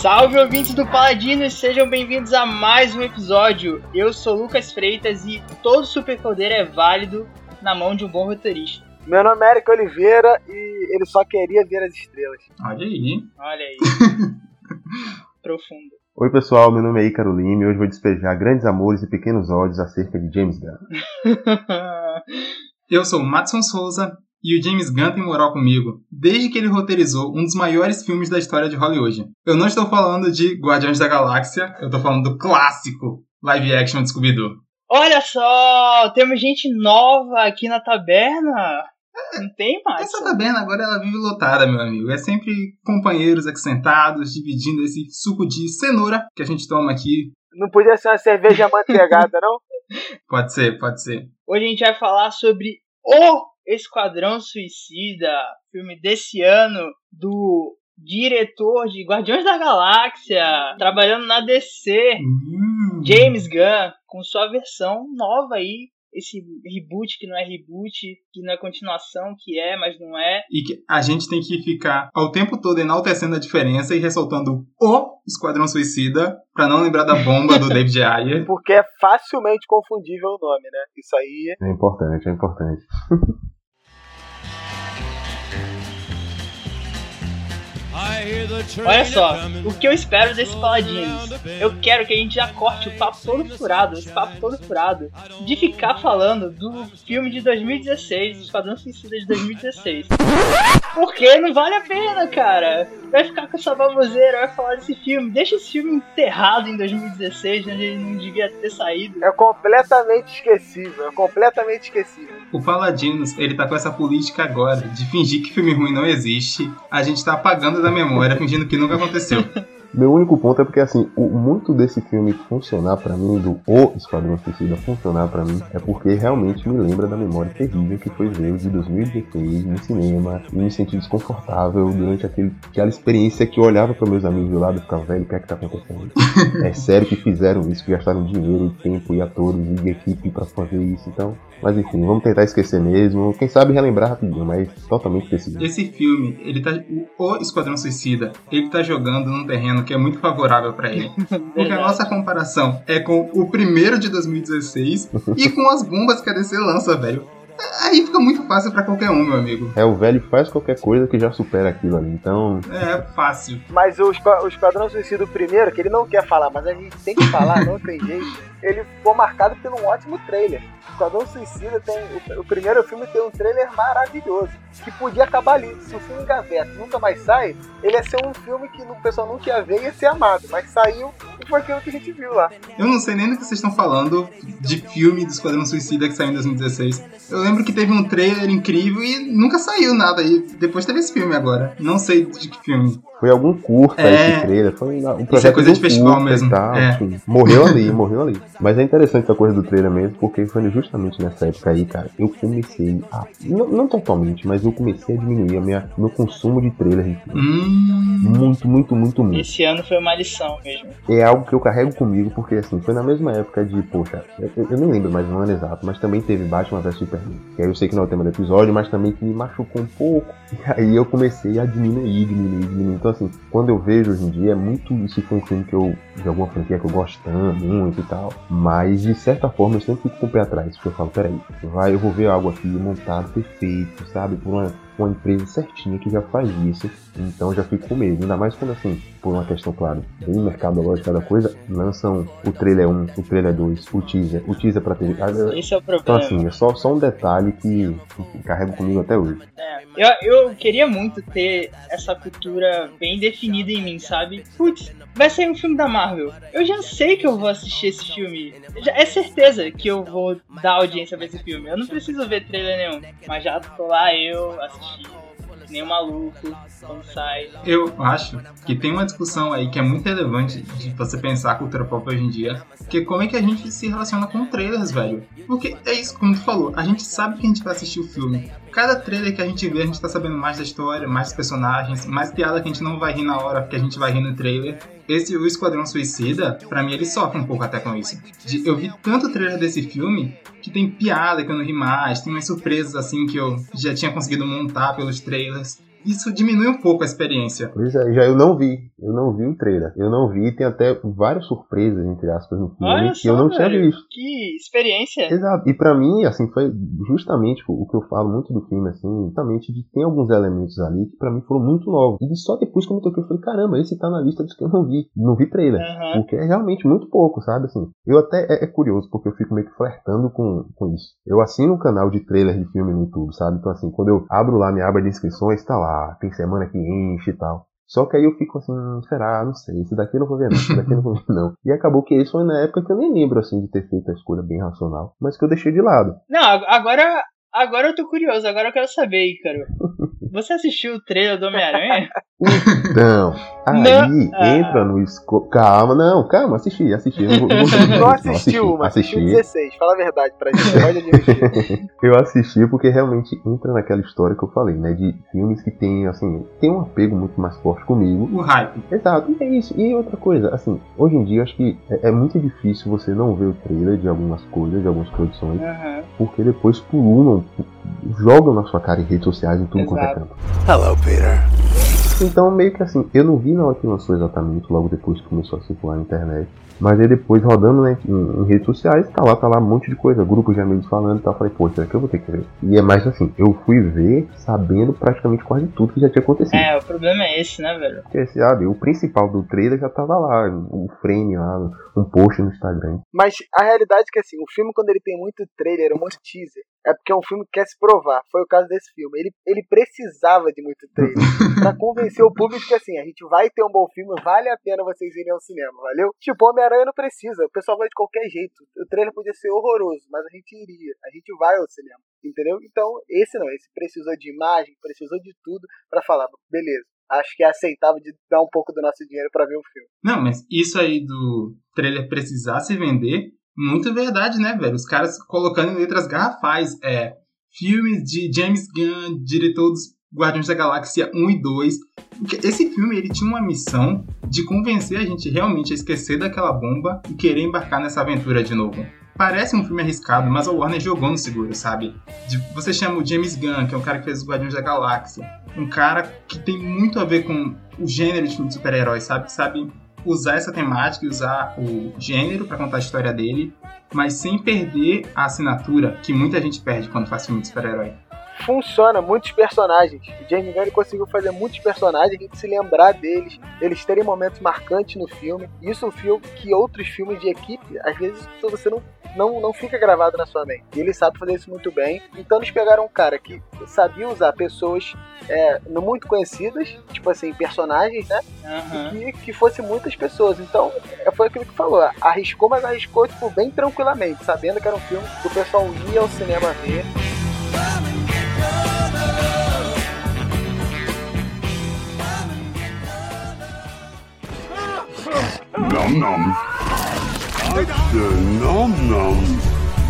Salve ouvintes do Paladino e sejam bem-vindos a mais um episódio. Eu sou Lucas Freitas e todo superpoder é válido na mão de um bom roteirista. Meu nome é Eric Oliveira e ele só queria ver as estrelas. Olha aí. Olha aí. Profundo. Oi pessoal, meu nome é Ícaro Lima e hoje vou despejar grandes amores e pequenos ódios acerca de James Gunn. Eu sou o Matson Souza e o James Gunn tem moral comigo desde que ele roteirizou um dos maiores filmes da história de Hollywood. Eu não estou falando de Guardiões da Galáxia, eu estou falando do clássico live action de Scooby-Doo. Olha só, temos gente nova aqui na taberna. Não tem mais. Essa taberna agora ela vive lotada, meu amigo. É sempre companheiros aqui sentados, dividindo esse suco de cenoura que a gente toma aqui. Não podia ser uma cerveja manteigada, não? Pode ser, pode ser. Hoje a gente vai falar sobre o Esquadrão Suicida, filme desse ano do diretor de Guardiões da Galáxia, trabalhando na DC, Hum. James Gunn, com sua versão nova aí, esse reboot que não é reboot, que não é continuação, que é, mas não é. E que a gente tem que ficar ao tempo todo enaltecendo a diferença e ressaltando o Esquadrão Suicida, pra não lembrar da bomba do David Ayer. Porque é facilmente confundível o nome, né? Isso aí. É importante, é importante. Olha só, o que eu espero desse Paladinos? Eu quero que a gente já corte o papo todo furado, esse papo todo furado, de ficar falando do filme de 2016, Esquadrão Suicida de 2016. Porque não vale a pena, cara. Vai ficar com essa baboseira, vai falar desse filme. Deixa esse filme enterrado em 2016, onde ele não devia ter saído. É completamente esquecível. É completamente esquecível. O Paladinos, ele tá com essa política agora de fingir que filme ruim não existe. A gente tá apagando da memória, fingindo que nunca aconteceu. Meu único ponto é porque, assim, o, muito desse filme funcionar pra mim, do O Esquadrão Suicida funcionar pra mim, é porque realmente me lembra da memória terrível que foi ver o de 2016 no cinema e me senti desconfortável durante aquele, aquela experiência que eu olhava para meus amigos do lado e ficava, velho, o que é que tá acontecendo? é sério que fizeram isso, que gastaram dinheiro, tempo e atores e equipe pra fazer isso, então. Mas enfim, vamos tentar esquecer mesmo. Quem sabe relembrar rapidinho, mas totalmente esquecido. Esse filme, ele tá. O Esquadrão Suicida, ele tá jogando num terreno que é muito favorável pra ele. Porque a nossa comparação é com o primeiro de 2016 e com as bombas que a DC lança, velho. Aí fica muito fácil pra qualquer um, meu amigo. É, o velho faz qualquer coisa que já supera aquilo ali, então. É fácil. Mas o Esquadrão Suicida, o primeiro, que ele não quer falar, mas a gente tem que falar, não tem jeito. Ele ficou marcado por um ótimo trailer. Esquadrão Suicida tem. O, o primeiro filme tem um trailer maravilhoso. Que podia acabar ali. Se o filme engaveta e nunca mais sai, ele ia ser um filme que o pessoal nunca ia ver e ia ser amado. Mas saiu e foi aquilo que a gente viu lá. Eu não sei nem do que vocês estão falando de filme do Esquadrão Suicida que saiu em 2016. Eu lembro que teve um trailer incrível e nunca saiu nada. E depois teve esse filme agora. Não sei de que filme. Foi algum curta É. esse trailer, foi um projeto Isso é coisa do de festival curta mesmo, E tal, é. enfim. Morreu ali, morreu ali. Mas é interessante essa coisa do trailer mesmo, porque foi justamente nessa época aí, cara, eu comecei a. Não, não totalmente, mas eu comecei a diminuir a minha, meu consumo de trailer de filme. Hum. Muito, muito, muito, muito. Esse ano foi uma lição mesmo. É algo que eu carrego comigo, porque assim, foi na mesma época de, poxa, eu, eu nem lembro mais o ano exato, mas também teve Batman vs Superman. Que aí eu sei que não é o tema do episódio, mas também que me machucou um pouco. E aí eu comecei a diminuir, diminuir, diminuir. Então assim, quando eu vejo hoje em dia, é muito. Isso foi um filme que eu. de alguma franquia que eu gosto tanto, muito e tal. Mas de certa forma eu sempre fico com o pé atrás, porque eu falo, peraí, vai, eu vou ver algo aqui montado, perfeito, sabe? Por uma, uma empresa certinha que já faz isso. Então já fico com medo. Ainda mais quando assim, por uma questão, claro, bem mercadológica da coisa, lançam o trailer 1, o trailer 2, o teaser, o teaser pra TV. Esse é o Então problema. assim, é só, só um detalhe que, que carrego comigo até hoje. É, eu, eu queria muito ter essa cultura bem definida em mim, sabe? Putz, vai sair um filme da Marvel. Eu já sei que eu vou assistir esse filme. Já é certeza que eu vou dar audiência pra esse filme. Eu não preciso ver trailer nenhum. Mas já tô lá eu assistindo. Que Nem um maluco, quando sai. Eu acho que tem uma discussão aí que é muito relevante de você pensar a cultura pop hoje em dia. Que é como é que a gente se relaciona com trailers, velho. Porque é isso, como tu falou, a gente sabe que a gente vai assistir o filme. Cada trailer que a gente vê, a gente tá sabendo mais da história, mais personagens, mais piada que a gente não vai rir na hora, porque a gente vai rir no trailer. Esse, o Esquadrão Suicida, pra mim, ele sofre um pouco até com isso. De- eu vi tanto trailer desse filme que tem piada que eu não ri mais, tem umas surpresas assim que eu já tinha conseguido montar pelos trailers. Isso diminui um pouco a experiência. Pois é, já eu não vi. Eu não vi o trailer. Eu não vi, tem até várias surpresas, entre aspas, no filme Olha que só, eu não velho, tinha visto. Que experiência. Exato. E pra mim, assim, foi justamente o que eu falo muito do filme, assim, justamente de tem alguns elementos ali que pra mim foram muito novos. E só depois que eu me toquei, eu falei, caramba, esse tá na lista dos que eu não vi. Não vi trailer. Aham. Porque é realmente muito pouco, sabe? Assim, eu até é, é curioso, porque eu fico meio que flertando com, com isso. Eu assino um canal de trailer de filme no YouTube, sabe? Então, assim, quando eu abro lá minha aba de inscrições, tá lá, tem semana que enche e tal. Só que aí eu fico assim, será? Não sei. Esse daqui eu não vou ver, não. Esse daqui eu não vou ver, não. E acabou que esse foi na época que eu nem lembro, assim, de ter feito a escolha bem racional, mas que eu deixei de lado. Não, ag- agora, agora eu tô curioso, agora eu quero saber, Ícaro. Você assistiu o trailer do Homem-Aranha? Então, aí Não. Ah. entra no esco... Calma, não, calma, assisti, assisti. Eu não vou- vou assistiu uma, assistiu assisti. 16. Fala a verdade pra gente, admitir. Eu assisti porque realmente entra naquela história que eu falei, né? De filmes que tem, assim, tem um apego muito mais forte comigo. O hype. Exato, e é isso. E outra coisa, assim, hoje em dia eu acho que é, é muito difícil você não ver o trailer de algumas coisas, de algumas produções, Aham. porque depois pululam, jogam na sua cara em redes sociais, em tudo quanto é Exato. canto. Hello, Peter. Então, meio que assim, eu não vi na hora que lançou exatamente, logo depois que começou a circular na internet. Mas aí depois, rodando né, em, em redes sociais, tá lá, tá lá um monte de coisa, grupos de amigos falando e tal. Falei, pô, será que eu vou ter que ver? E é mais assim, eu fui ver sabendo praticamente quase tudo que já tinha acontecido. É, o problema é esse, né, velho? Porque, sabe, o principal do trailer já tava lá, o frame lá, um post no Instagram. Mas a realidade é que assim, o filme quando ele tem muito trailer, muito teaser, é porque é um filme que quer se provar. Foi o caso desse filme. Ele, ele precisava de muito trailer pra convencer o público que assim, a gente vai ter um bom filme, vale a pena vocês irem ao cinema, valeu? Tipo, Homem-Aranha não precisa, o pessoal vai de qualquer jeito. O trailer podia ser horroroso, mas a gente iria, a gente vai ao cinema, entendeu? Então, esse não, esse precisou de imagem, precisou de tudo pra falar, beleza. Acho que é aceitável de dar um pouco do nosso dinheiro pra ver o filme. Não, mas isso aí do trailer precisar se vender, muito verdade, né, velho? Os caras colocando em letras garrafais. É, filmes de James Gunn, diretor dos Guardiões da Galáxia 1 e 2. Porque Esse filme ele tinha uma missão de convencer a gente realmente a esquecer daquela bomba e querer embarcar nessa aventura de novo. Parece um filme arriscado, mas a Warner jogou no seguro, sabe? De- você chama o James Gunn, que é um cara que fez os Guardiões da Galáxia, um cara que tem muito a ver com o gênero de filme de super-heróis, sabe? Sabe usar essa temática e usar o gênero pra contar a história dele, mas sem perder a assinatura que muita gente perde quando faz filme de super-herói. funciona muitos personagens. O James Gunn conseguiu fazer muitos personagens, a gente se lembrar deles, eles terem momentos marcantes no filme. Isso é um filme que outros filmes de equipe, às vezes você não, não, não fica gravado na sua mente. E ele sabe fazer isso muito bem. Então eles pegaram um cara que sabia usar pessoas é, não muito conhecidas, tipo assim, personagens, né? Aham. que, que fosse muitas pessoas. Então, é, foi aquilo que falou. Arriscou, mas arriscou tipo, bem tranquilamente, sabendo que era um filme que o pessoal ia ao cinema ver. Nom nom. Nom nom.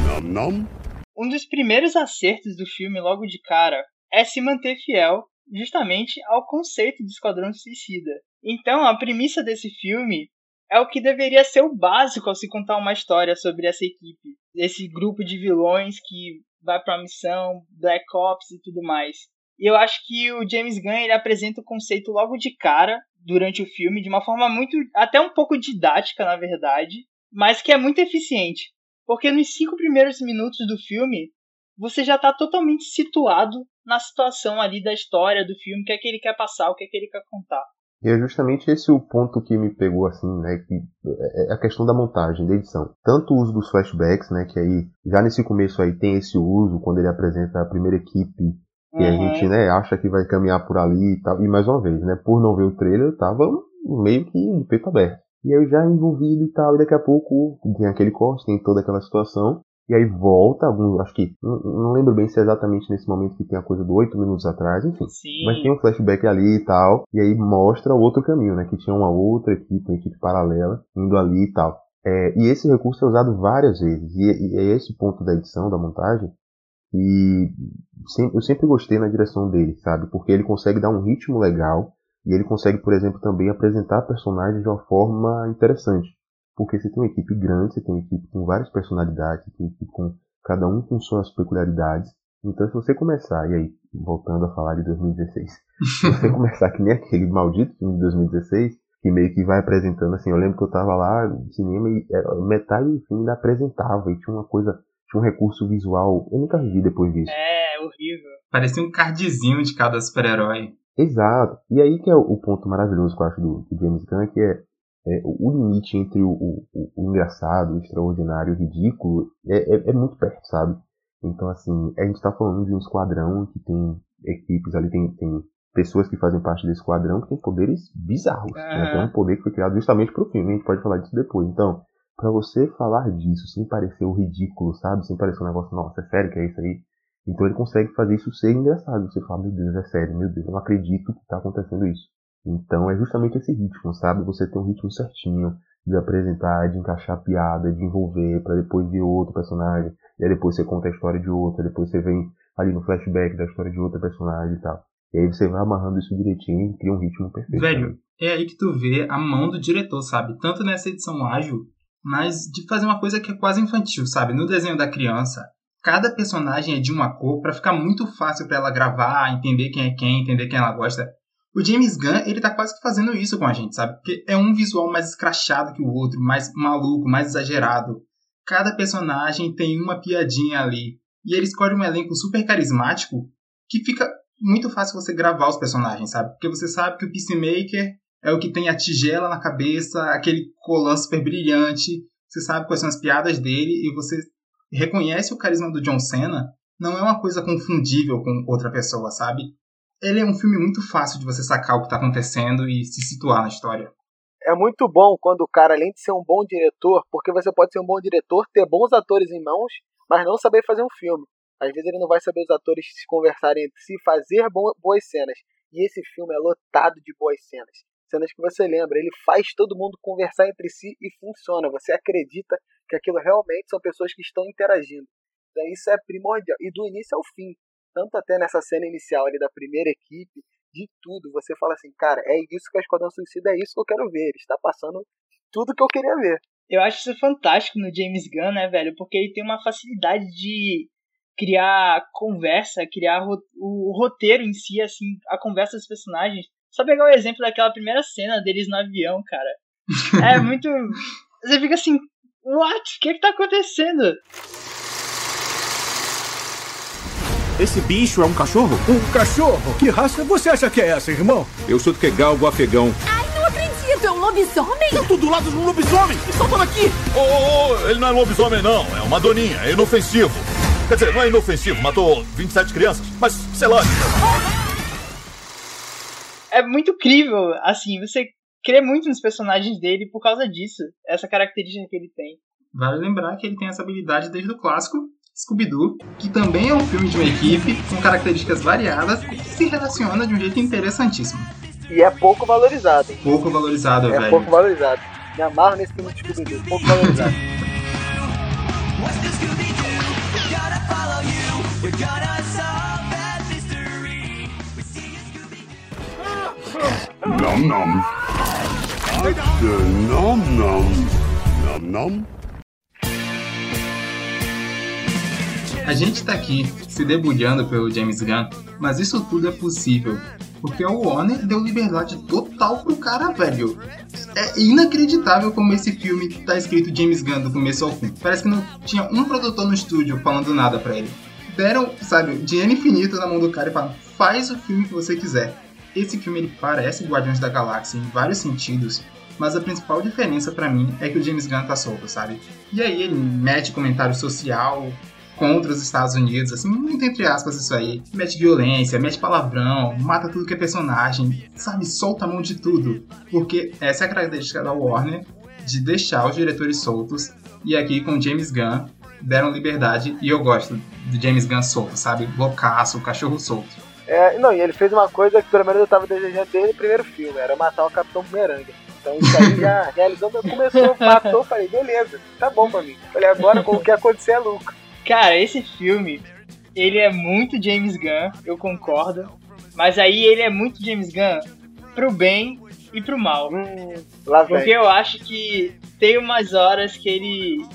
Nom nom. Um dos primeiros acertos do filme logo de cara é se manter fiel justamente ao conceito do Esquadrão Suicida. Então, a premissa desse filme é o que deveria ser o básico ao se contar uma história sobre essa equipe, esse grupo de vilões que vai para a missão, Black Ops e tudo mais. E eu acho que o James Gunn ele apresenta o conceito logo de cara durante o filme de uma forma muito até um pouco didática, na verdade, mas que é muito eficiente. Porque nos cinco primeiros minutos do filme, você já está totalmente situado na situação ali da história do filme, o que é que ele quer passar, o que é que ele quer contar. E é justamente esse o ponto que me pegou assim, né? Que é a questão da montagem, da edição. Tanto o uso dos flashbacks, né? Que aí, já nesse começo aí tem esse uso, quando ele apresenta a primeira equipe, a Uhum. gente, né, acha que vai caminhar por ali e tal. E mais uma vez, né? Por não ver o trailer, eu tava meio que de peito aberto. E aí eu já envolvido e tal, e daqui a pouco tem aquele corte, tem toda aquela situação. E aí volta, algum, acho que, não, não lembro bem se é exatamente nesse momento que tem a coisa do oito minutos atrás, enfim. Sim. Mas tem um flashback ali e tal, e aí mostra o outro caminho, né? Que tinha uma outra equipe, uma equipe paralela, indo ali e tal. É, e esse recurso é usado várias vezes, e, e é esse ponto da edição, da montagem, e sem- eu sempre gostei na direção dele, sabe? Porque ele consegue dar um ritmo legal, e ele consegue, por exemplo, também apresentar personagens de uma forma interessante. Porque você tem uma equipe grande, você tem uma equipe com várias personalidades, você tem uma equipe com cada um com suas peculiaridades. Então, se você começar e aí voltando a falar de 2016. Se você começar que nem aquele maldito filme de 2016, que meio que vai apresentando assim, eu lembro que eu tava lá no cinema e era- metade do filme ainda apresentava e tinha uma coisa, tinha um recurso visual, eu nunca vi depois disso. É, horrível. Parecia um cardzinho de cada super-herói. Exato. E aí que é o, ponto maravilhoso que eu acho do, do James Gunn, que é, é o limite entre o, o, o- engraçado, o extraordinário e o ridículo é, é, é muito perto, sabe? Então, assim, a gente tá falando de um esquadrão que tem equipes ali, tem, tem pessoas que fazem parte desse esquadrão que tem poderes bizarros. Né? Aham. Tem um poder que foi criado justamente pro filme, a gente pode falar disso depois. Então, pra você falar disso sem parecer o ridículo, sabe? Sem parecer um negócio, nossa, é sério que é isso aí? Então ele consegue fazer isso ser engraçado. Você fala, meu Deus, é sério, meu Deus, eu não acredito que tá acontecendo isso. Então é justamente esse ritmo, sabe? Você tem um ritmo certinho de apresentar, de encaixar a piada, de envolver, pra depois vir outro personagem, e aí depois você conta a história de outro, depois você vem ali no flashback da história de outro personagem e tal. E aí você vai amarrando isso direitinho e cria um ritmo perfeito. Velho, é aí que tu vê a mão do diretor, sabe? Tanto nessa edição ágil, mas de fazer uma coisa que é quase infantil, sabe? No desenho da criança, cada personagem é de uma cor pra ficar muito fácil pra ela gravar, entender quem é quem, entender quem ela gosta. O James Gunn, ele tá quase que fazendo isso com a gente, sabe? Porque é um visual mais escrachado que o outro, mais maluco, mais exagerado. Cada personagem tem uma piadinha ali. E ele escolhe um elenco super carismático que fica muito fácil você gravar os personagens, sabe? Porque você sabe que o Peacemaker é o que tem a tigela na cabeça, aquele colã super brilhante. Você sabe quais são as piadas dele e você reconhece o carisma do John Cena. Não é uma coisa confundível com outra pessoa, sabe? Ele é um filme muito fácil de você sacar o que tá acontecendo e se situar na história. É muito bom quando o cara, além de ser um bom diretor, porque você pode ser um bom diretor, ter bons atores em mãos, mas não saber fazer um filme. Às vezes ele não vai saber os atores se conversarem entre si, fazer bo- boas cenas. E esse filme é lotado de boas cenas. Cenas que você lembra, ele faz todo mundo conversar entre si e funciona. Você acredita que aquilo realmente são pessoas que estão interagindo. Então isso é primordial. E do início ao fim. Tanto até nessa cena inicial ali da primeira equipe, de tudo. Você fala assim, cara, é isso que a Esquadrão Suicida, é isso que eu quero ver. Ele está passando tudo que eu queria ver. Eu acho isso fantástico no James Gunn, né, velho? Porque ele tem uma facilidade de criar conversa, criar o roteiro em si, assim, a conversa dos personagens. Só pegar o exemplo daquela primeira cena deles no avião, cara. É muito. Você fica assim, what? O que que tá acontecendo? Esse bicho é um cachorro? Um cachorro? Que raça você acha que é essa, irmão? Eu sou do que galgo afegão. Não acredito, é um lobisomem? Eu tô do lado de um lobisomem! Solta aqui! Ô, ô, ô, ele não é lobisomem, não. É uma doninha. É inofensivo. Quer dizer, não é inofensivo. Matou 27 crianças. Mas, sei lá. É muito incrível, assim, você crê muito nos personagens dele por causa disso. Essa característica que ele tem. Vale lembrar que ele tem essa habilidade desde o clássico Scooby-Doo, que também é um filme de uma equipe com características variadas e que se relaciona de um jeito interessantíssimo. E é pouco valorizado. hein? Pouco valorizado, É velho. pouco valorizado. Me amarro nesse filme de Scooby-Doo. Pouco valorizado. Nom nom. Nom nom. Nom nom. A gente tá aqui se debulhando pelo James Gunn, mas isso tudo é possível porque o Warner deu liberdade total pro cara, velho. É inacreditável como esse filme tá escrito James Gunn do começo ao fim. Parece que não tinha um produtor no estúdio falando nada pra ele. Deram, sabe, dinheiro infinito na mão do cara e falaram: faz o filme que você quiser. Esse filme ele parece Guardiões da Galáxia em vários sentidos, mas a principal diferença pra mim é que o James Gunn tá solto, sabe? E aí ele mete comentário social contra os Estados Unidos, assim, muito entre aspas isso aí. Mete violência, mete palavrão, mata tudo que é personagem, sabe? Solta a mão de tudo. Porque essa é a característica da Warner de deixar os diretores soltos. E aqui com James Gunn deram liberdade e eu gosto do James Gunn solto, sabe? Loucaço, cachorro solto. É, não, e ele fez uma coisa que pelo menos eu tava desejando desde o primeiro filme, era matar o Capitão Bumerangue. Então isso aí já realizou, começou, matou, falei, beleza, tá bom pra mim. Falei, agora o que acontecer é lucro. Cara, esse filme, ele é muito James Gunn, eu concordo. Mas aí ele é muito James Gunn pro bem e pro mal. Hum, lá vem. Porque eu acho que tem umas horas que ele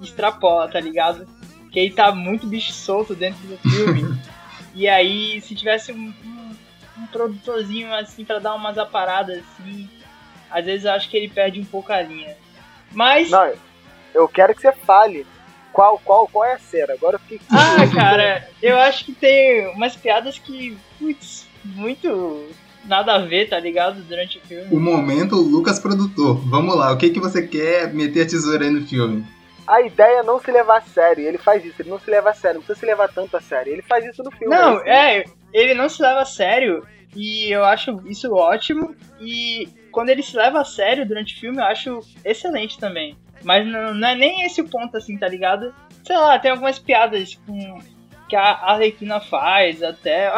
extrapola, tá ligado? Que ele tá muito bicho solto dentro do filme. E aí, se tivesse um, um, um produtorzinho assim pra dar umas aparadas assim, às vezes eu acho que ele perde um pouco a linha. Mas. Não, eu quero que você fale qual, qual, qual é a cena. Agora eu fiquei. Ah, cara, eu acho que tem umas piadas que. Putz, muito nada a ver, tá ligado? Durante o filme. O momento Lucas produtor. Vamos lá, o que, que você quer meter a tesoura aí no filme? A ideia é não se levar a sério. Ele faz isso, ele não se leva a sério, não precisa se levar tanto a sério. Ele faz isso no filme. Não, assim. é, ele não se leva a sério e eu acho isso ótimo. E quando ele se leva a sério durante o filme, eu acho excelente também. Mas não, não é nem esse o ponto, assim, tá ligado? Sei lá, tem algumas piadas com, que a Arlequina faz até.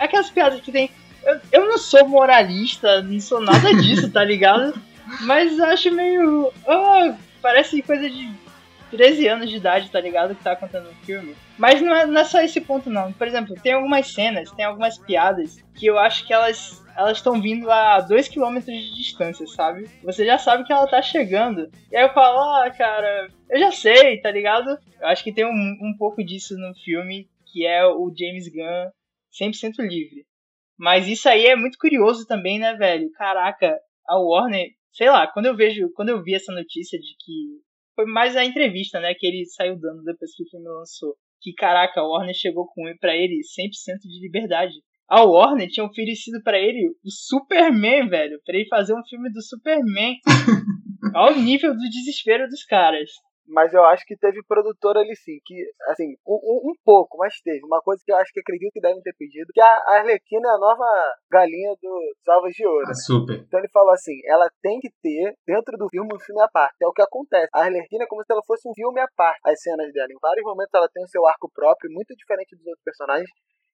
Aquelas piadas que tem. Eu, eu não sou moralista, não sou nada disso, tá ligado? Mas acho meio. ah, parece coisa de 13 anos de idade, tá ligado? Que tá acontecendo no filme. Mas não é, não é só esse ponto, não. Por exemplo, tem algumas cenas, tem algumas piadas que eu acho que elas elas estão vindo a 2km de distância, sabe? Você já sabe que ela tá chegando. E aí eu falo, ah, cara, eu já sei, tá ligado? Eu acho que tem um, um pouco disso no filme, que é o James Gunn 100% livre. Mas isso aí é muito curioso também, né, velho? Caraca, a Warner, sei lá, quando eu vejo, quando eu vi essa notícia de que foi mais a entrevista, né, que ele saiu dando depois que o filme lançou, que caraca, a Warner chegou com para ele 100% de liberdade. A Warner tinha oferecido pra ele o Superman, velho, pra ele fazer um filme do Superman. ao nível do desespero dos caras. Mas eu acho que teve produtor ali sim, que, assim, um, um- pouco, mas teve. Uma coisa que eu acho que acredito que devem ter pedido, que a Arlequina é a nova galinha dos ovos de ouro. Ah, super. Então ele falou assim, ela tem que ter, dentro do filme, um filme à parte. É o que acontece. A Arlequina é como se ela fosse um filme à parte. As cenas dela, em vários momentos, ela tem o seu arco próprio, muito diferente dos outros personagens,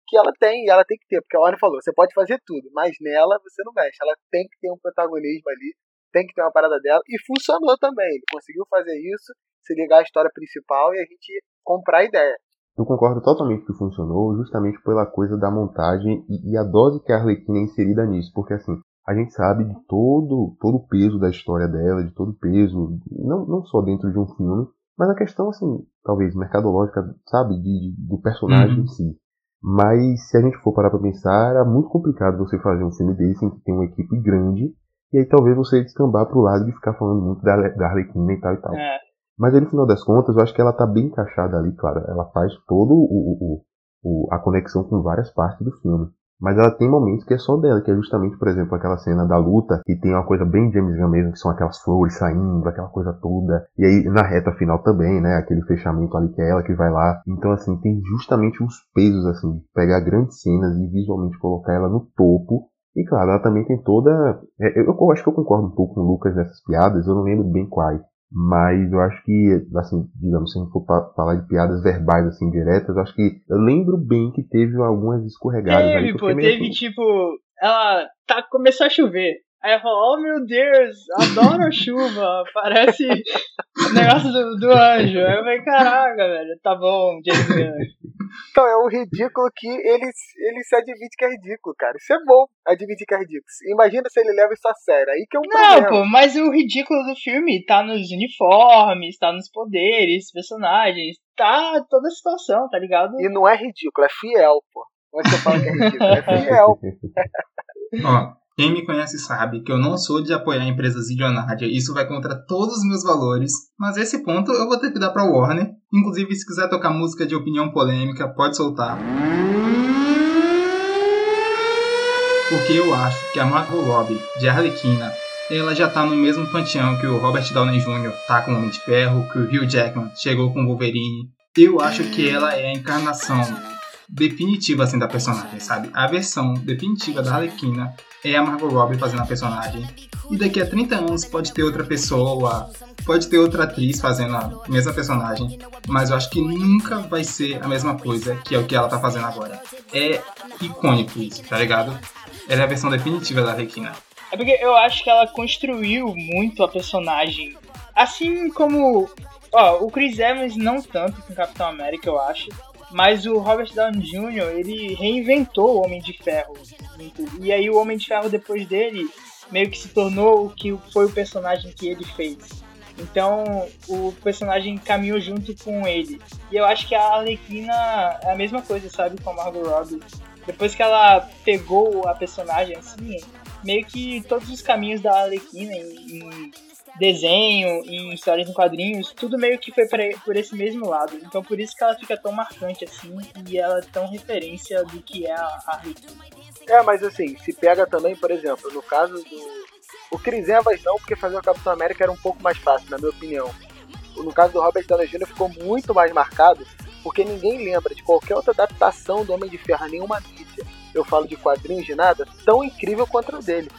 que ela tem, e ela tem que ter, porque a Warner falou, você pode fazer tudo, mas nela você não mexe. Ela tem que ter um protagonismo ali, tem que ter uma parada dela, e funcionou também. Ele conseguiu fazer isso, se ligar à história principal e a gente comprar a ideia. Eu concordo totalmente que funcionou, justamente pela coisa da montagem e, e a dose que a Arlequina é inserida nisso, porque assim, a gente sabe de todo, todo o peso da história dela, de todo o peso, não, não só dentro de um filme, mas a questão, assim, talvez mercadológica, sabe, de, de- do personagem Uhum. em si. Mas se a gente for parar pra pensar, era muito complicado você fazer um filme desse em que tem uma equipe grande, e aí talvez você descambar pro lado de ficar falando muito da, da Arlequina e tal e tal. É. Mas aí, no final das contas, eu acho que ela tá bem encaixada ali, claro. Ela faz todo o, o- o- o- a conexão com várias partes do filme. Mas ela tem momentos que é só dela, que é justamente, por exemplo, aquela cena da luta, que tem uma coisa bem James Gunn mesmo, que são aquelas flores saindo, aquela coisa toda. E aí, na reta final também, né, aquele fechamento ali que é ela que vai lá. Então, assim, tem justamente os pesos, assim, de pegar grandes cenas e visualmente colocar ela no topo. E claro, ela também tem toda. é, Eu, eu acho que eu concordo um pouco com o Lucas nessas piadas, eu não lembro bem quais. Mas eu acho que, assim, digamos, se a gente for falar de piadas verbais, assim, diretas, eu acho que eu lembro bem que teve algumas escorregadas aí. Teve, eu pô, meio teve tipo. Ela tá, começou a chover. Aí ela falou, oh meu Deus, adoro a chuva, parece o negócio do, do anjo. Aí eu falei, caraca, velho, tá bom, James Gunn. Então é um ridículo que ele, ele se admite que é ridículo, cara. Isso é bom, admitir que é ridículo. Imagina se ele leva isso a sério. Aí que é um Não, problema. pô, mas o ridículo do filme tá nos uniformes, tá nos poderes, personagens, tá toda a situação, tá ligado? E não é ridículo, é fiel, pô. Onde você fala que é ridículo? É fiel. Ó, quem me conhece sabe que eu não sou de apoiar empresas bilionárias, isso vai contra todos os meus valores, mas esse ponto eu vou ter que dar pra Warner. Inclusive, se quiser tocar música de opinião polêmica, pode soltar. Porque eu acho que a Margot Robbie, de Arlequina, ela já tá no mesmo panteão que o Robert Downey Jr. tá com o Homem de Ferro, que o Hugh Jackman chegou com o Wolverine. Eu acho que ela é a encarnação definitiva assim da personagem, sabe? A versão definitiva da Arlequina é a Margot Robbie fazendo a personagem. E daqui a 30 anos pode ter outra pessoa, pode ter outra atriz fazendo a mesma personagem, mas eu acho que nunca vai ser a mesma coisa que é o que ela tá fazendo agora. É icônico isso, tá ligado? Ela é a versão definitiva da Arlequina. É porque eu acho que ela construiu muito a personagem. Assim como. Ó, o Chris Evans não tanto com Capitão América, eu acho. Mas o Robert Downey Jr., ele reinventou o Homem de Ferro. E aí o Homem de Ferro, depois dele, meio que se tornou o que foi o personagem que ele fez. Então o personagem caminhou junto com ele. E eu acho que a Arlequina é a mesma coisa, sabe, com a Margot Robbie. Depois que ela pegou a personagem, assim, meio que todos os caminhos da Arlequina em, em desenho, em histórias em quadrinhos, tudo meio que foi por esse mesmo lado. Então por isso que ela fica tão marcante assim e ela é tão referência do que é a Arlequina. É, mas assim, se pega também, por exemplo, no caso do. O Chris Evans não, porque fazer o Capitão América era um pouco mais fácil, na minha opinião. No caso do Robert Downey Jr. ficou muito mais marcado, porque ninguém lembra de qualquer outra adaptação do Homem de Ferro, nenhuma mídia. Eu falo de quadrinhos de nada, tão incrível quanto o dele.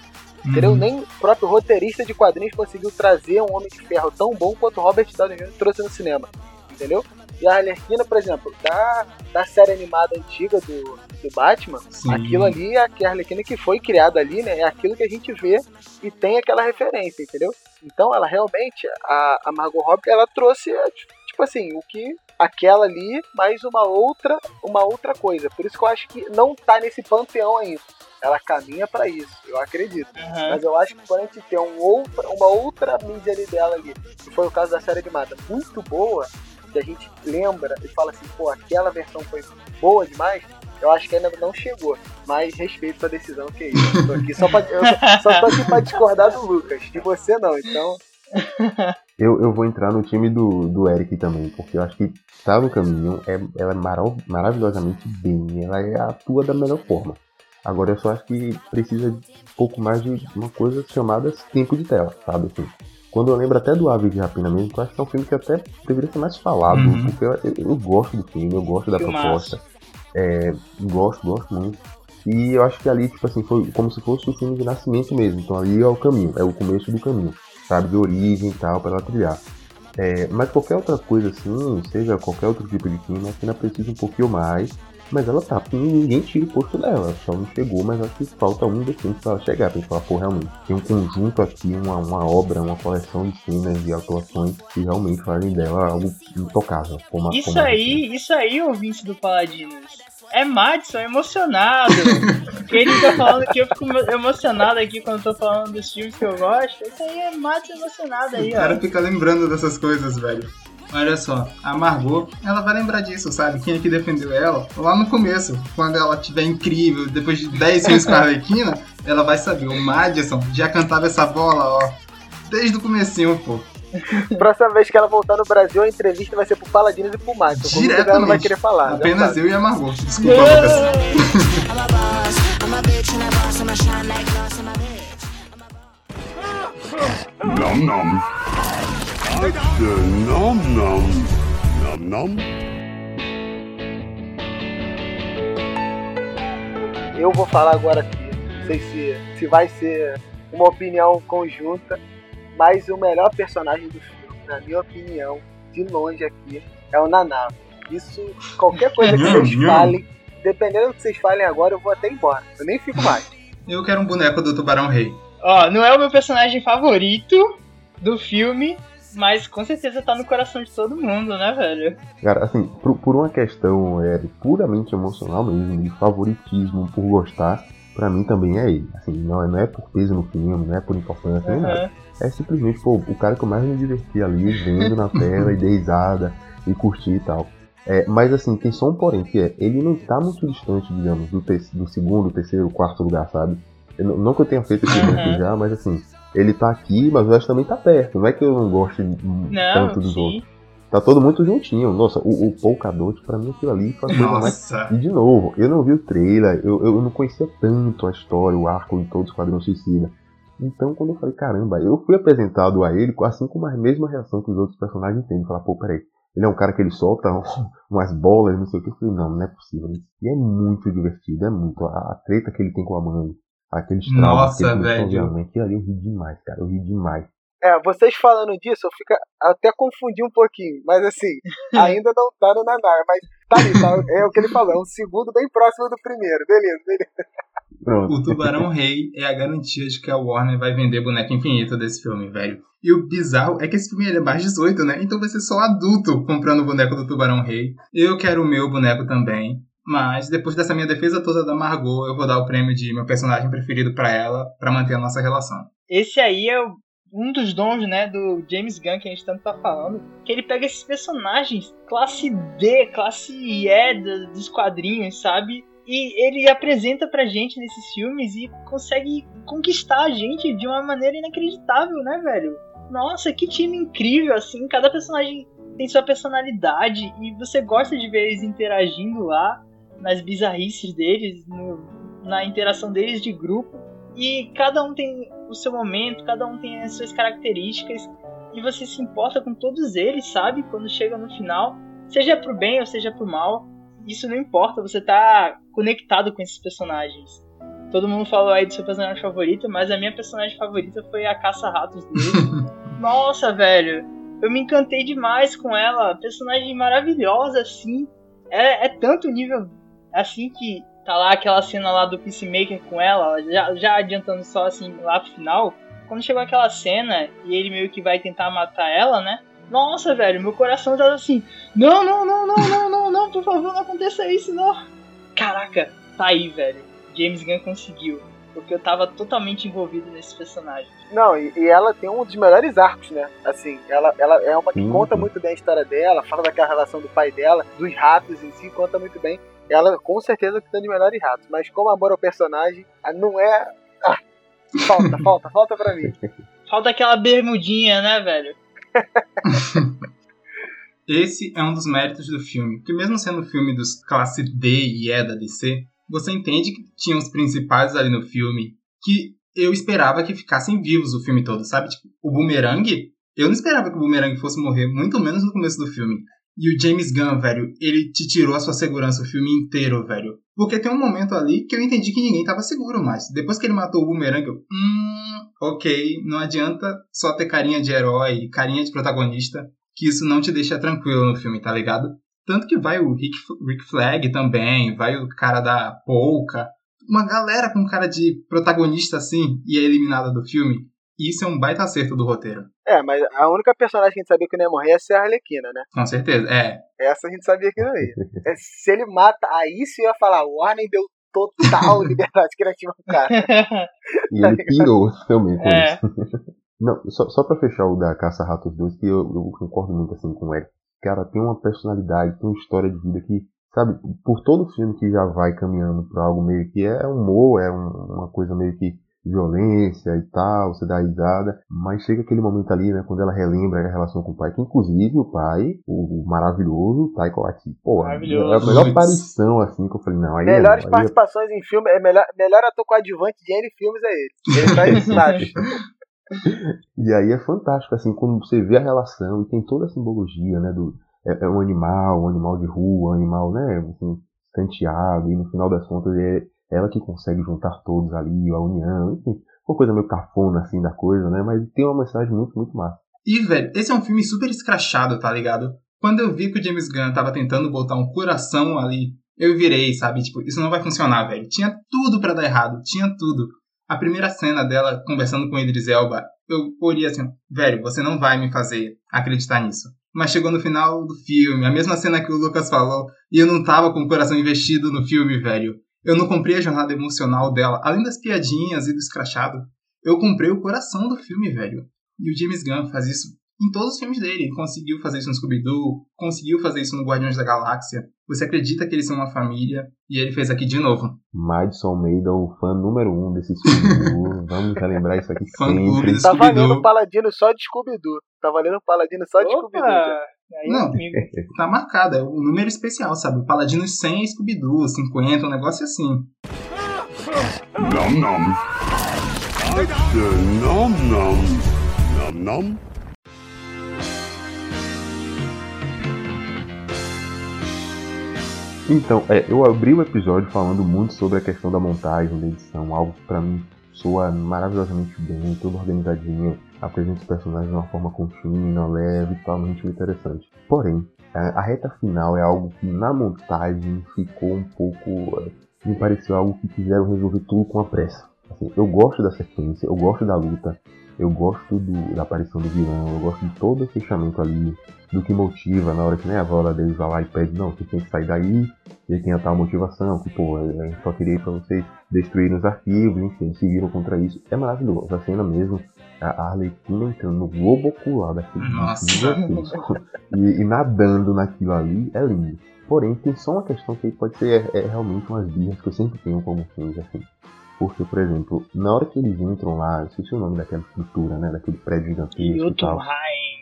Entendeu? Uhum. Nem o próprio roteirista de quadrinhos conseguiu trazer um Homem de Ferro tão bom quanto Robert Downey Jr. trouxe no cinema. Entendeu? E a Arlequina, por exemplo, da, da série animada antiga do, do Batman, Sim. aquilo ali, a, que a Arlequina que foi criada ali, né? É aquilo que a gente vê e tem aquela referência, entendeu? Então ela realmente, a, a Margot Robbie, ela trouxe, é, tipo assim, o que aquela ali, mais uma outra, uma outra coisa. Por isso que eu acho que não tá nesse panteão ainda. Ela caminha pra isso, eu acredito. Uhum. Mas eu acho que quando a gente tem um outra, uma outra mídia ali dela ali, que foi o caso da série animada, muito boa, que a gente lembra e fala assim, pô, aquela versão foi boa demais, eu acho que ainda não chegou. Mas respeito sua decisão, que é isso. Eu tô aqui só, pra, eu só tô aqui pra discordar do Lucas. De você não, então. Eu, eu vou entrar no time do, do Eric também, porque eu acho que tá no caminho, é, ela é marav maravilhosamente bem, ela é, atua da melhor forma. Agora eu só acho que precisa de um pouco mais de uma coisa chamada tempo de tela, sabe? Assim, quando eu lembro até do Ave de Rapina mesmo, eu acho que é um filme que até deveria ser mais falado, Uhum. porque eu, eu- eu gosto do filme, eu gosto da Filmaço. proposta. É, gosto, gosto muito. E eu acho que ali, tipo assim, foi como se fosse o filme de nascimento mesmo. Então ali é o caminho, é o começo do caminho, sabe? De origem e tal, pra ela trilhar. É, mas qualquer outra coisa assim, seja qualquer outro tipo de filme, que ainda precisa um pouquinho mais. Mas ela tá, porque ninguém tira o posto dela, só não chegou, mas acho que falta um defeito pra ela chegar, pra gente falar, pô, realmente, tem um conjunto aqui, uma, uma obra, uma coleção de cenas e atuações que realmente fazem dela algo intocável. Como, Isso como aí, isso aí, ouvinte do Paladinos. É Madison emocionado. que ele tá falando que eu fico emocionado aqui quando eu tô falando dos filmes que eu gosto. Isso aí é Madison emocionado aí, O cara ó. fica lembrando dessas coisas, velho. Olha só, a Margot, ela vai lembrar disso, sabe? Quem é que defendeu ela? Lá no começo, quando ela tiver incrível, depois de 10 filmes com a Arlequina, ela vai saber. O Madison já cantava essa bola, ó, desde o comecinho, pô. Próxima vez que ela voltar no Brasil, a entrevista vai ser pro Paladinos e pro Madison. Como ela não vai Diretamente. querer falar. né, Apenas sabe? eu e a Margot. Desculpa, Lucas. Nom nom. Nom nom. Nom nom. Eu vou falar agora aqui. Não sei se, se vai ser uma opinião conjunta, mas o melhor personagem do filme, na minha opinião, de longe aqui, é o Nanato. Isso, qualquer coisa que vocês falem, dependendo do que vocês falem agora, eu vou até embora. Eu nem fico mais. Eu quero um boneco do Tubarão Rei. Ó, não é o meu personagem favorito do filme, mas com certeza tá no coração de todo mundo, né, velho? Cara, assim, por, por uma questão é, puramente emocional mesmo, de favoritismo, por gostar, pra mim também é ele. Assim, não é, não é por peso no filme, não é por importância, nem nada. É simplesmente, pô, o cara que eu mais me diverti ali, vendo na tela e dei risada e curti e tal. É, mas assim, tem só um porém, que é, ele não tá muito distante, digamos, do, do segundo, terceiro, quarto lugar, sabe? Eu não- que eu tenha feito esse Uhum. já, mas assim, ele tá aqui, mas o resto também tá perto. Não é que eu não goste Não, tanto dos sim. outros. Tá todo muito juntinho. Nossa, o, o Polkadot, pra mim, aquilo ali foi a coisa mais Nossa. e de novo, eu não vi o trailer, eu, eu não conhecia tanto a história, o arco de todo o Esquadrão Suicida. Então, quando eu falei, caramba, eu fui apresentado a ele assim com a mesma reação que os outros personagens têm. De falar, pô, peraí, ele é um cara que ele solta umas bolas, não sei o que. Eu falei, não, não é possível. E é muito divertido, é muito. A, a treta que ele tem com a mãe, aqueles traumas Nossa, que velho. mãe, aquilo ali eu ri demais, cara, eu ri demais. É, vocês falando disso, eu fico até confundi um pouquinho, mas assim, ainda não tá no Nanar, mas tá ali, tá, é o que ele falou, é um segundo bem próximo do primeiro, beleza, beleza. Pronto. O Tubarão Rei é a garantia de que a Warner vai vender boneco infinito desse filme, velho. E o bizarro é que esse filme é mais 18, né? Então vai ser só adulto comprando o boneco do Tubarão Rei. Eu quero o meu boneco também. Mas depois dessa minha defesa toda da Margot, eu vou dar o prêmio de meu personagem preferido pra ela, pra manter a nossa relação. Esse aí é um dos dons, né, do James Gunn que a gente tanto tá falando, que ele pega esses personagens classe D, classe E do- dos quadrinhos, sabe? E ele apresenta pra gente nesses filmes e consegue conquistar a gente de uma maneira inacreditável, né, velho? Nossa, que time incrível, assim, cada personagem tem sua personalidade e você gosta de ver eles interagindo lá, nas bizarrices deles, no- na interação deles de grupo. E cada um tem o seu momento, cada um tem as suas características e você se importa com todos eles, sabe? Quando chega no final, seja pro bem ou seja pro mal, isso não importa, você tá conectado com esses personagens. Todo mundo falou aí do seu personagem favorito, mas a minha personagem favorita foi a Caça-Ratos dele. Nossa, velho, eu me encantei demais com ela, personagem maravilhosa, assim. É, é tanto nível assim que tá lá aquela cena lá do Peacemaker com ela, já, já adiantando só assim lá pro final. Quando chegou aquela cena e ele meio que vai tentar matar ela, né? Nossa, velho, meu coração tava assim: não, não, não, não, não, não, não, por favor, não aconteça isso, não. Caraca, tá aí, velho. James Gunn conseguiu. Porque eu tava totalmente envolvido nesse personagem. Não, e, e ela tem um dos melhores arcos, né? Assim, ela, ela é uma que Sim, conta muito bem a história dela, fala daquela relação do pai dela, dos ratos em si, conta muito bem. Ela, com certeza, que tem de melhores ratos. Mas como amor ao personagem, não é. Ah, falta, falta, falta pra mim. Falta aquela bermudinha, né, velho? Esse é um dos méritos do filme, que mesmo sendo um filme dos classe D e E da DC, você entende que tinha os principais ali no filme que eu esperava que ficassem vivos o filme todo, sabe? Tipo, o Boomerang, eu não esperava que o Boomerang fosse morrer, muito menos no começo do filme. E o James Gunn, velho, ele te tirou a sua segurança o filme inteiro, velho. Porque tem um momento ali que eu entendi que ninguém tava seguro mais. Depois que ele matou o Boomerang, eu, hum, ok, não adianta só ter carinha de herói, carinha de protagonista, que isso não te deixa tranquilo no filme, tá ligado? Tanto que vai o Rick, Rick Flag também, vai o cara da Polka, uma galera com cara de protagonista assim e é eliminada do filme. Isso é um baita acerto do roteiro. É, mas a única personagem que a gente sabia que não ia morrer ia ser a Arlequina, né? Com certeza, é. Essa a gente sabia que não ia. É, Se ele mata, aí sim eu ia falar, o Warner deu total liberdade criativa pro cara. E ele pirou também com É. isso. Não, só, só pra fechar o da Caça-Ratos 2, que eu, eu concordo muito assim com o Eric. Cara, tem uma personalidade, tem uma história de vida que, sabe, por todo filme que já vai caminhando pra algo meio que é humor, é um- uma coisa meio que violência e tal, você dá risada, mas chega aquele momento ali, né, quando ela relembra a relação com o pai, que inclusive o pai, o, o maravilhoso Taika Waititi, pô, é a melhor aparição, assim, que eu falei, não, aí é- Melhores é participações em filme, é melhor, melhor ator coadjuvante de N filmes é ele. Ele faz nada. E aí é fantástico, assim, quando você vê a relação e tem toda a simbologia, né, do, é, é um animal, um animal de rua, um animal, né, assim, escanteado, e no final das contas é ela que consegue juntar todos ali, a união, enfim, uma coisa meio cafona, assim, da coisa, né, mas tem uma mensagem muito, muito massa. E, velho, esse é um filme super escrachado, tá ligado? Quando eu vi que o James Gunn tava tentando botar um coração ali, eu virei, sabe? Tipo, isso não vai funcionar, velho. Tinha tudo pra dar errado, tinha tudo. A primeira cena dela conversando com Idris Elba, eu olhei assim, velho, você não vai me fazer acreditar nisso. Mas chegou no final do filme, a mesma cena que o Lucas falou, e eu não tava com o coração investido no filme, velho. Eu não comprei a jornada emocional dela, além das piadinhas e do escrachado. Eu comprei o coração do filme, velho. E o James Gunn faz isso em todos os filmes dele. Ele conseguiu fazer isso no Scooby-Doo, conseguiu fazer isso no Guardiões da Galáxia. Você acredita que eles são uma família, e ele fez aqui de novo. Madison Almeida, o fã número um desse filme. Vamos relembrar isso aqui sempre. do Tá valendo Scooby-Doo. o Paladino só de Scooby-Doo. Tá valendo o Paladino só de Scooby-Doo. Aí Não. é. Tá marcado, é um número especial, sabe? O Paladino 100 é Scooby-Doo, 50, um negócio assim. Nom nom. Nom nom. Nom nom. Então, é, eu abri o episódio falando muito sobre a questão da montagem, da edição, algo que pra mim soa maravilhosamente bem, tudo organizadinho, apresenta os personagens de uma forma contínua, leve e tal, muito interessante. Porém, a, a reta final é algo que na montagem ficou um pouco. é, me pareceu algo que quiseram resolver tudo com a pressa. Assim, eu gosto da sequência, eu gosto da luta, eu gosto do- da aparição do vilão, eu gosto de todo o fechamento ali, do que motiva na hora que né, a Viola deles vai lá e pede, não, você tem que sair daí, e aí tem a tal motivação, que pô, eu só queria ir pra vocês destruírem os arquivos, enfim, se viram contra isso. É maravilhoso, a cena mesmo, a Arlequina entrando no globo ocular daquele Nossa. gigantesco e, e nadando naquilo ali é lindo. Porém, tem só uma questão que pode ser é, é realmente umas birras que eu sempre tenho como filmes assim. Porque, por exemplo, na hora que eles entram lá, eu esqueci o nome daquela estrutura, né? Daquele prédio gigantesco e tal. Jotunheim.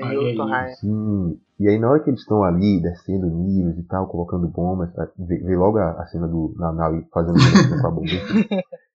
É, Jotunheim. Sim. E aí na hora que eles estão ali, descendo níveis e tal, colocando bombas, tá? vê, vê logo a, a cena do na nave fazendo com a bomba.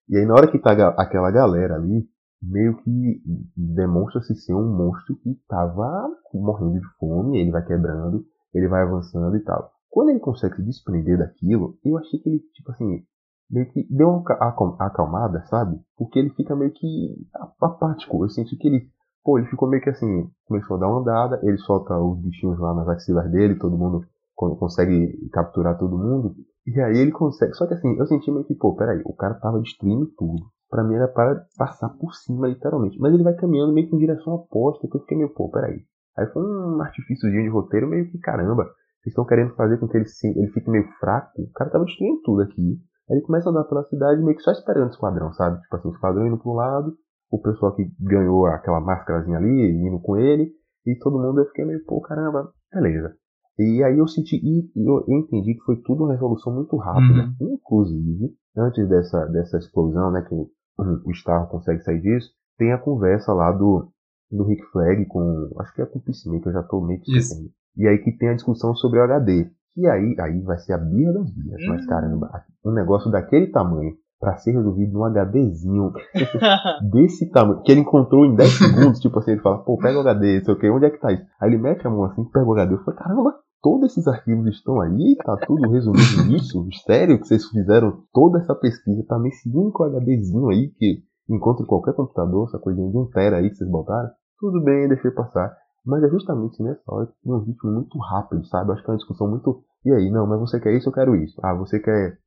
E aí na hora que tá aquela galera ali, meio que demonstra-se ser um monstro que tava morrendo de fome, ele vai quebrando, ele vai avançando e tal. Quando ele consegue se desprender daquilo, eu achei que ele, tipo assim, meio que deu uma ca- acalm- acalmada, sabe? Porque ele fica meio que apático. Eu senti que ele, pô, ele ficou meio que assim, começou a dar uma andada, ele solta os bichinhos lá nas axilas dele, todo mundo con- consegue capturar todo mundo. E aí ele consegue. Só que assim, eu senti meio que, pô, peraí, o cara tava destruindo tudo. Pra mim era para passar por cima, literalmente. Mas ele vai caminhando meio que em direção oposta, que eu fiquei meio, pô, peraí. Aí foi um artifíciozinho de roteiro meio que, caramba, vocês estão querendo fazer com que ele, se, ele fique meio fraco. O cara tava destruindo tudo aqui. Aí ele começa a andar pela cidade meio que só esperando o esquadrão, sabe? Tipo assim, o esquadrão indo pro lado, o pessoal que ganhou aquela máscarazinha ali, indo com ele, e todo mundo eu fiquei meio, pô, caramba, beleza. E aí eu senti, e eu entendi que foi tudo uma resolução muito rápida. Inclusive, antes dessa, dessa explosão, né, que o, Starro consegue sair disso, tem a conversa lá do, do Rick Flag com, acho que é com o Peacemaker, eu já tô meio que esquecendo. E aí que tem a discussão sobre o HD. E aí, aí vai ser a birra das birras. Mas caramba, um negócio daquele tamanho, pra ser resolvido num HDzinho desse tamanho, que ele encontrou em 10 segundos, tipo assim, ele fala, pô, pega o HD, sei o que, onde é que tá isso? Aí ele mete a mão assim, pega o HD, eu falei, caramba, todos esses arquivos estão aí, tá tudo resumido nisso? Sério que vocês fizeram toda essa pesquisa, tá nesse único HDzinho aí que encontra em qualquer computador, essa coisinha de um tera aí que vocês botaram? Tudo bem, deixei passar. Mas é justamente nessa hora que tem um ritmo muito rápido, sabe? Acho que é uma discussão muito. E aí, não, mas você quer isso, eu quero isso. Ah, você quer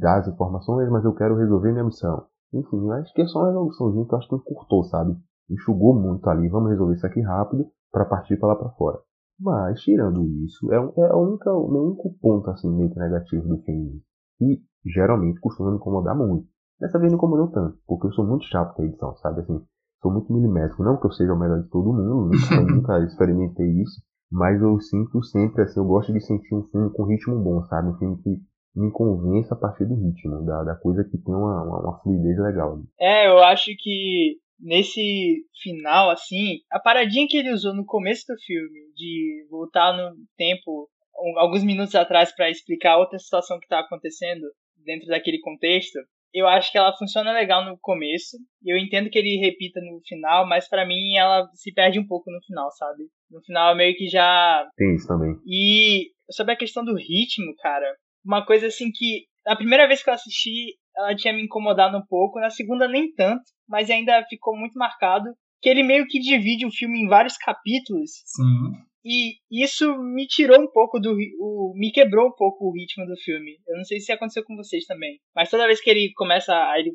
dar as informações, mas eu quero resolver minha missão. Enfim, eu acho que é só uma resoluçãozinha que eu acho que encurtou, sabe? Enxugou muito ali, vamos resolver isso aqui rápido para partir para lá para fora. Mas, tirando isso, é, é o único ponto, assim, meio que negativo do filme. E, geralmente, costuma me incomodar muito. Dessa vez não incomodou tanto, porque eu sou muito chato com a edição, sabe? Assim, sou muito milimétrico. Não que eu seja o melhor de todo mundo, nunca, nunca experimentei isso. Mas eu sinto sempre, assim, eu gosto de sentir um filme com ritmo bom, sabe? Um filme que me convence a partir do ritmo, da, da coisa que tem uma, uma, uma fluidez legal. É, eu acho que nesse final, assim, a paradinha que ele usou no começo do filme, de voltar no tempo, alguns minutos atrás, pra explicar outra situação que tá acontecendo dentro daquele contexto, eu acho que ela funciona legal no começo, e eu entendo que ele repita no final, mas pra mim ela se perde um pouco no final, sabe? No final meio que já Tem isso também. e sobre a questão do ritmo, cara, uma coisa assim que a primeira vez que eu assisti, ela tinha me incomodado um pouco, na segunda nem tanto, mas ainda ficou muito marcado que ele meio que divide o filme em vários capítulos Sim. e isso me tirou um pouco do o me quebrou um pouco o ritmo do filme. Eu não sei se aconteceu com vocês também, mas toda vez que ele começa, a- ele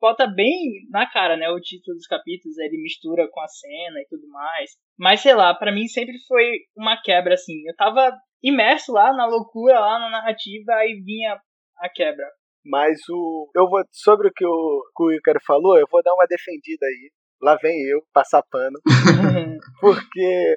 bota bem na cara, né, o título dos capítulos, ele mistura com a cena e tudo mais. Mas sei lá, pra mim sempre foi uma quebra assim. Eu tava imerso lá na loucura, lá na narrativa, aí vinha a quebra. Mas o. Eu vou. Sobre o que o, o Ícaro falou, eu vou dar uma defendida aí. Lá vem eu, passar pano. Porque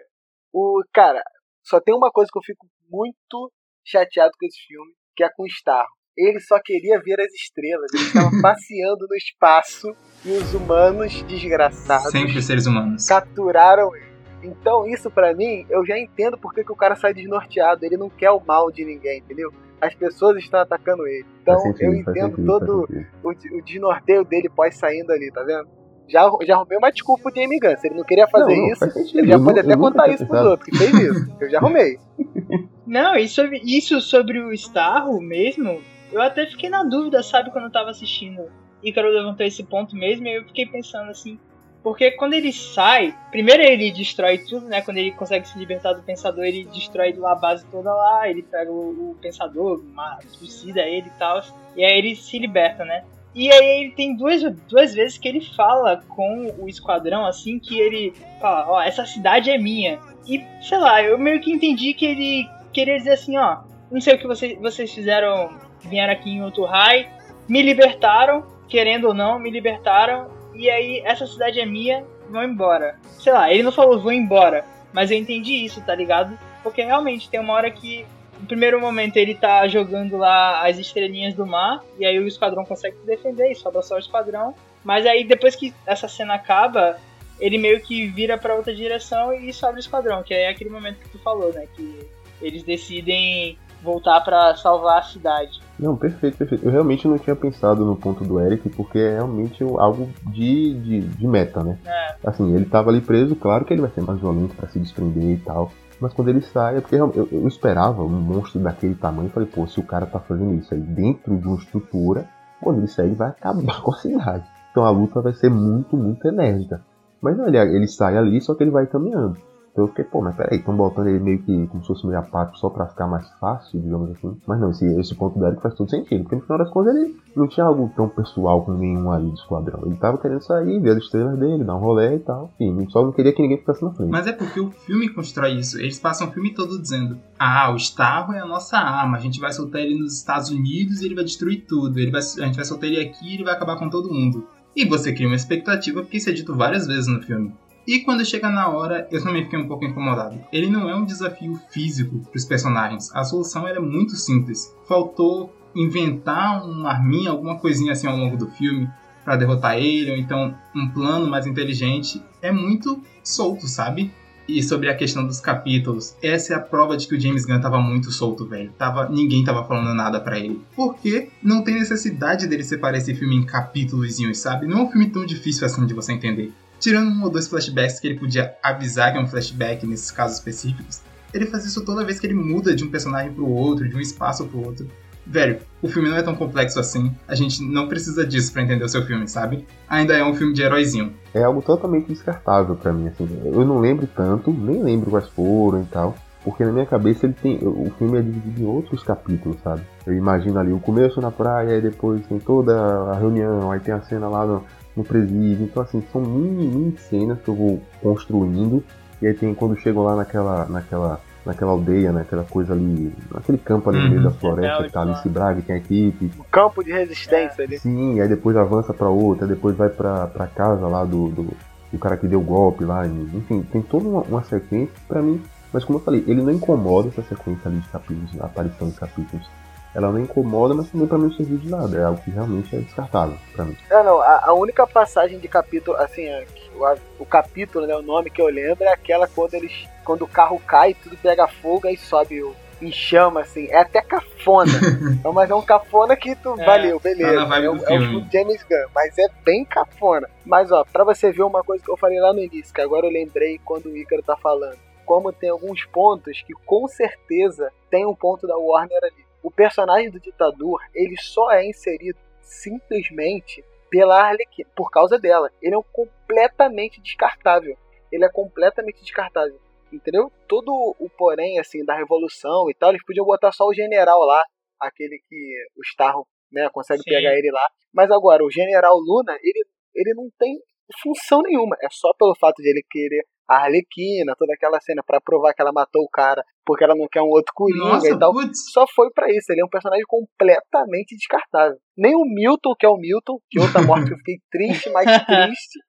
o. Cara, só tem uma coisa que eu fico muito chateado com esse filme, que é com o Starro. Ele só queria ver as estrelas. Ele estava passeando no espaço e os humanos desgraçados Sempre seres humanos. capturaram ele. Então, isso pra mim, eu já entendo porque que o cara sai desnorteado. Ele não quer o mal de ninguém, entendeu? As pessoas estão atacando ele. Então, sentido, eu entendo sentido, todo o, de- o desnorteio dele pós saindo ali, tá vendo? Já, já arrumei uma desculpa pro Jamie Gunn. Se ele não queria fazer Não, não, isso, faz ele já Eu pode nu- até contar isso pros pensado. outros, que fez isso. Eu já arrumei. Não, e sobre, isso sobre o Starro mesmo, eu até fiquei na dúvida, sabe, quando eu tava assistindo. Ícaro levantou esse ponto mesmo, e eu fiquei pensando assim. Porque quando ele sai, primeiro ele destrói tudo, né? Quando ele consegue se libertar do pensador, ele destrói a base toda lá, ele pega o, o pensador, suicida ele e tal. E aí ele se liberta, né? E aí ele tem duas, duas vezes que ele fala com o esquadrão, assim, que ele fala, ó, essa cidade é minha. E, sei lá, eu meio que entendi que ele queria dizer assim, ó, não sei o que vocês, vocês fizeram, vieram aqui em raio, me libertaram, querendo ou não, me libertaram, e aí essa cidade é minha, vão embora. Sei lá, ele não falou vão embora, mas eu entendi isso, tá ligado? Porque realmente tem uma hora que no primeiro momento ele tá jogando lá as estrelinhas do mar, e aí o esquadrão consegue se defender, e sobra só o esquadrão. Mas aí depois que essa cena acaba, ele meio que vira para outra direção e sobra o esquadrão, que é aquele momento que tu falou, né? Que eles decidem voltar para salvar a cidade. Não, perfeito, perfeito. Eu realmente não tinha pensado no ponto do Eric, porque é realmente algo de, de, de meta, né? É. Assim, ele tava ali preso, claro que ele vai ser mais violento para se desprender e tal. Mas quando ele sai, é porque eu, eu, esperava um monstro daquele tamanho. Falei, pô, se o cara tá fazendo isso aí dentro de uma estrutura, quando ele sair, ele vai acabar com a cidade. Então a luta vai ser muito, muito enérgica. Mas não, ele, ele sai ali, só que ele vai caminhando. Então fiquei, pô, mas peraí, estão botando ele meio que como se fosse meio apático só pra ficar mais fácil, digamos assim. Mas não, esse, esse ponto do Eric faz todo sentido, porque no final das contas ele não tinha algo tão pessoal com nenhum ali do esquadrão. Ele tava querendo sair, ver as estrelas dele, dar um rolê e tal. Enfim, só não queria que ninguém ficasse na frente. Mas é porque o filme constrói isso. Eles passam o filme todo dizendo: Ah, o Starro é a nossa arma, a gente vai soltar ele nos Estados Unidos e ele vai destruir tudo. Ele vai, a gente vai soltar ele aqui e ele vai acabar com todo mundo. E você cria uma expectativa porque isso é dito várias vezes no filme. E quando chega na hora, eu também fiquei um pouco incomodado. Ele não é um desafio físico para os personagens. A solução era muito simples. Faltou inventar uma arminha, alguma coisinha assim ao longo do filme para derrotar ele, ou então um plano mais inteligente. É muito solto, sabe? E sobre a questão dos capítulos, essa é a prova de que o James Gunn tava muito solto, velho. Tava, ninguém tava falando nada para ele. Porque não tem necessidade dele separar esse filme em capítulos, sabe? Não é um filme tão difícil assim de você entender. Tirando um ou dois flashbacks que ele podia avisar que é um flashback nesses casos específicos, ele faz isso toda vez que ele muda de um personagem pro outro, de um espaço pro outro. Velho, o filme não é tão complexo assim. A gente não precisa disso para entender o seu filme, sabe? Ainda é um filme de heróizinho. É algo totalmente descartável para mim, assim. Eu não lembro tanto, nem lembro quais foram e tal. Porque na minha cabeça ele tem. O filme é dividido em outros capítulos, sabe? Eu imagino ali o começo na praia, e depois tem toda a reunião, aí tem a cena lá no, no presídio. Então, assim, são mini, mini cenas que eu vou construindo. E aí tem quando chegam lá naquela, naquela naquela aldeia, naquela coisa ali, naquele campo ali no meio da floresta que tá ali se braga, tem a equipe. O campo de resistência ali. Sim, aí depois avança pra outra, depois vai pra, pra casa lá do, do, do cara que deu o golpe lá, enfim, tem toda uma, uma sequência pra mim. Mas como eu falei, ele não incomoda essa sequência ali de capítulos, a aparição de capítulos. Ela não incomoda, mas também pra mim não serviu de nada. É algo que realmente é descartável pra mim. É, não, a, a única passagem de capítulo, assim, é, o, o, capítulo, né, o nome que eu lembro é aquela quando eles. Quando o carro cai, tudo pega fogo e sobe o, em chama, assim. É até cafona. Então, mas é um cafona que tu. É, valeu, beleza. É, é, o, é o James Gunn. Mas é bem cafona. Mas, ó, pra você ver uma coisa que eu falei lá no início, que agora eu lembrei quando o Ícaro tá falando. Como tem alguns pontos que com certeza tem um ponto da Warner ali. O personagem do ditador, ele só é inserido simplesmente pela Arlequina, por causa dela. Ele é um completamente descartável. Ele é completamente descartável. Entendeu? Todo o porém, assim, da revolução e tal, eles podiam botar só o general lá, aquele que o Starro, né, consegue Sim. pegar ele lá. Mas agora, o general Luna, ele, ele não tem função nenhuma. É só pelo fato de ele querer a Arlequina, toda aquela cena para provar que ela matou o cara porque ela não quer um outro Coringa Nossa, e tal. Putz. Só foi para isso. Ele é um personagem completamente descartável. Nem o Milton, que é o Milton, que outra morte que eu fiquei triste, mais triste,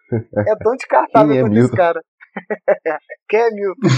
é tão descartável é quanto esse cara. Quem é Milton?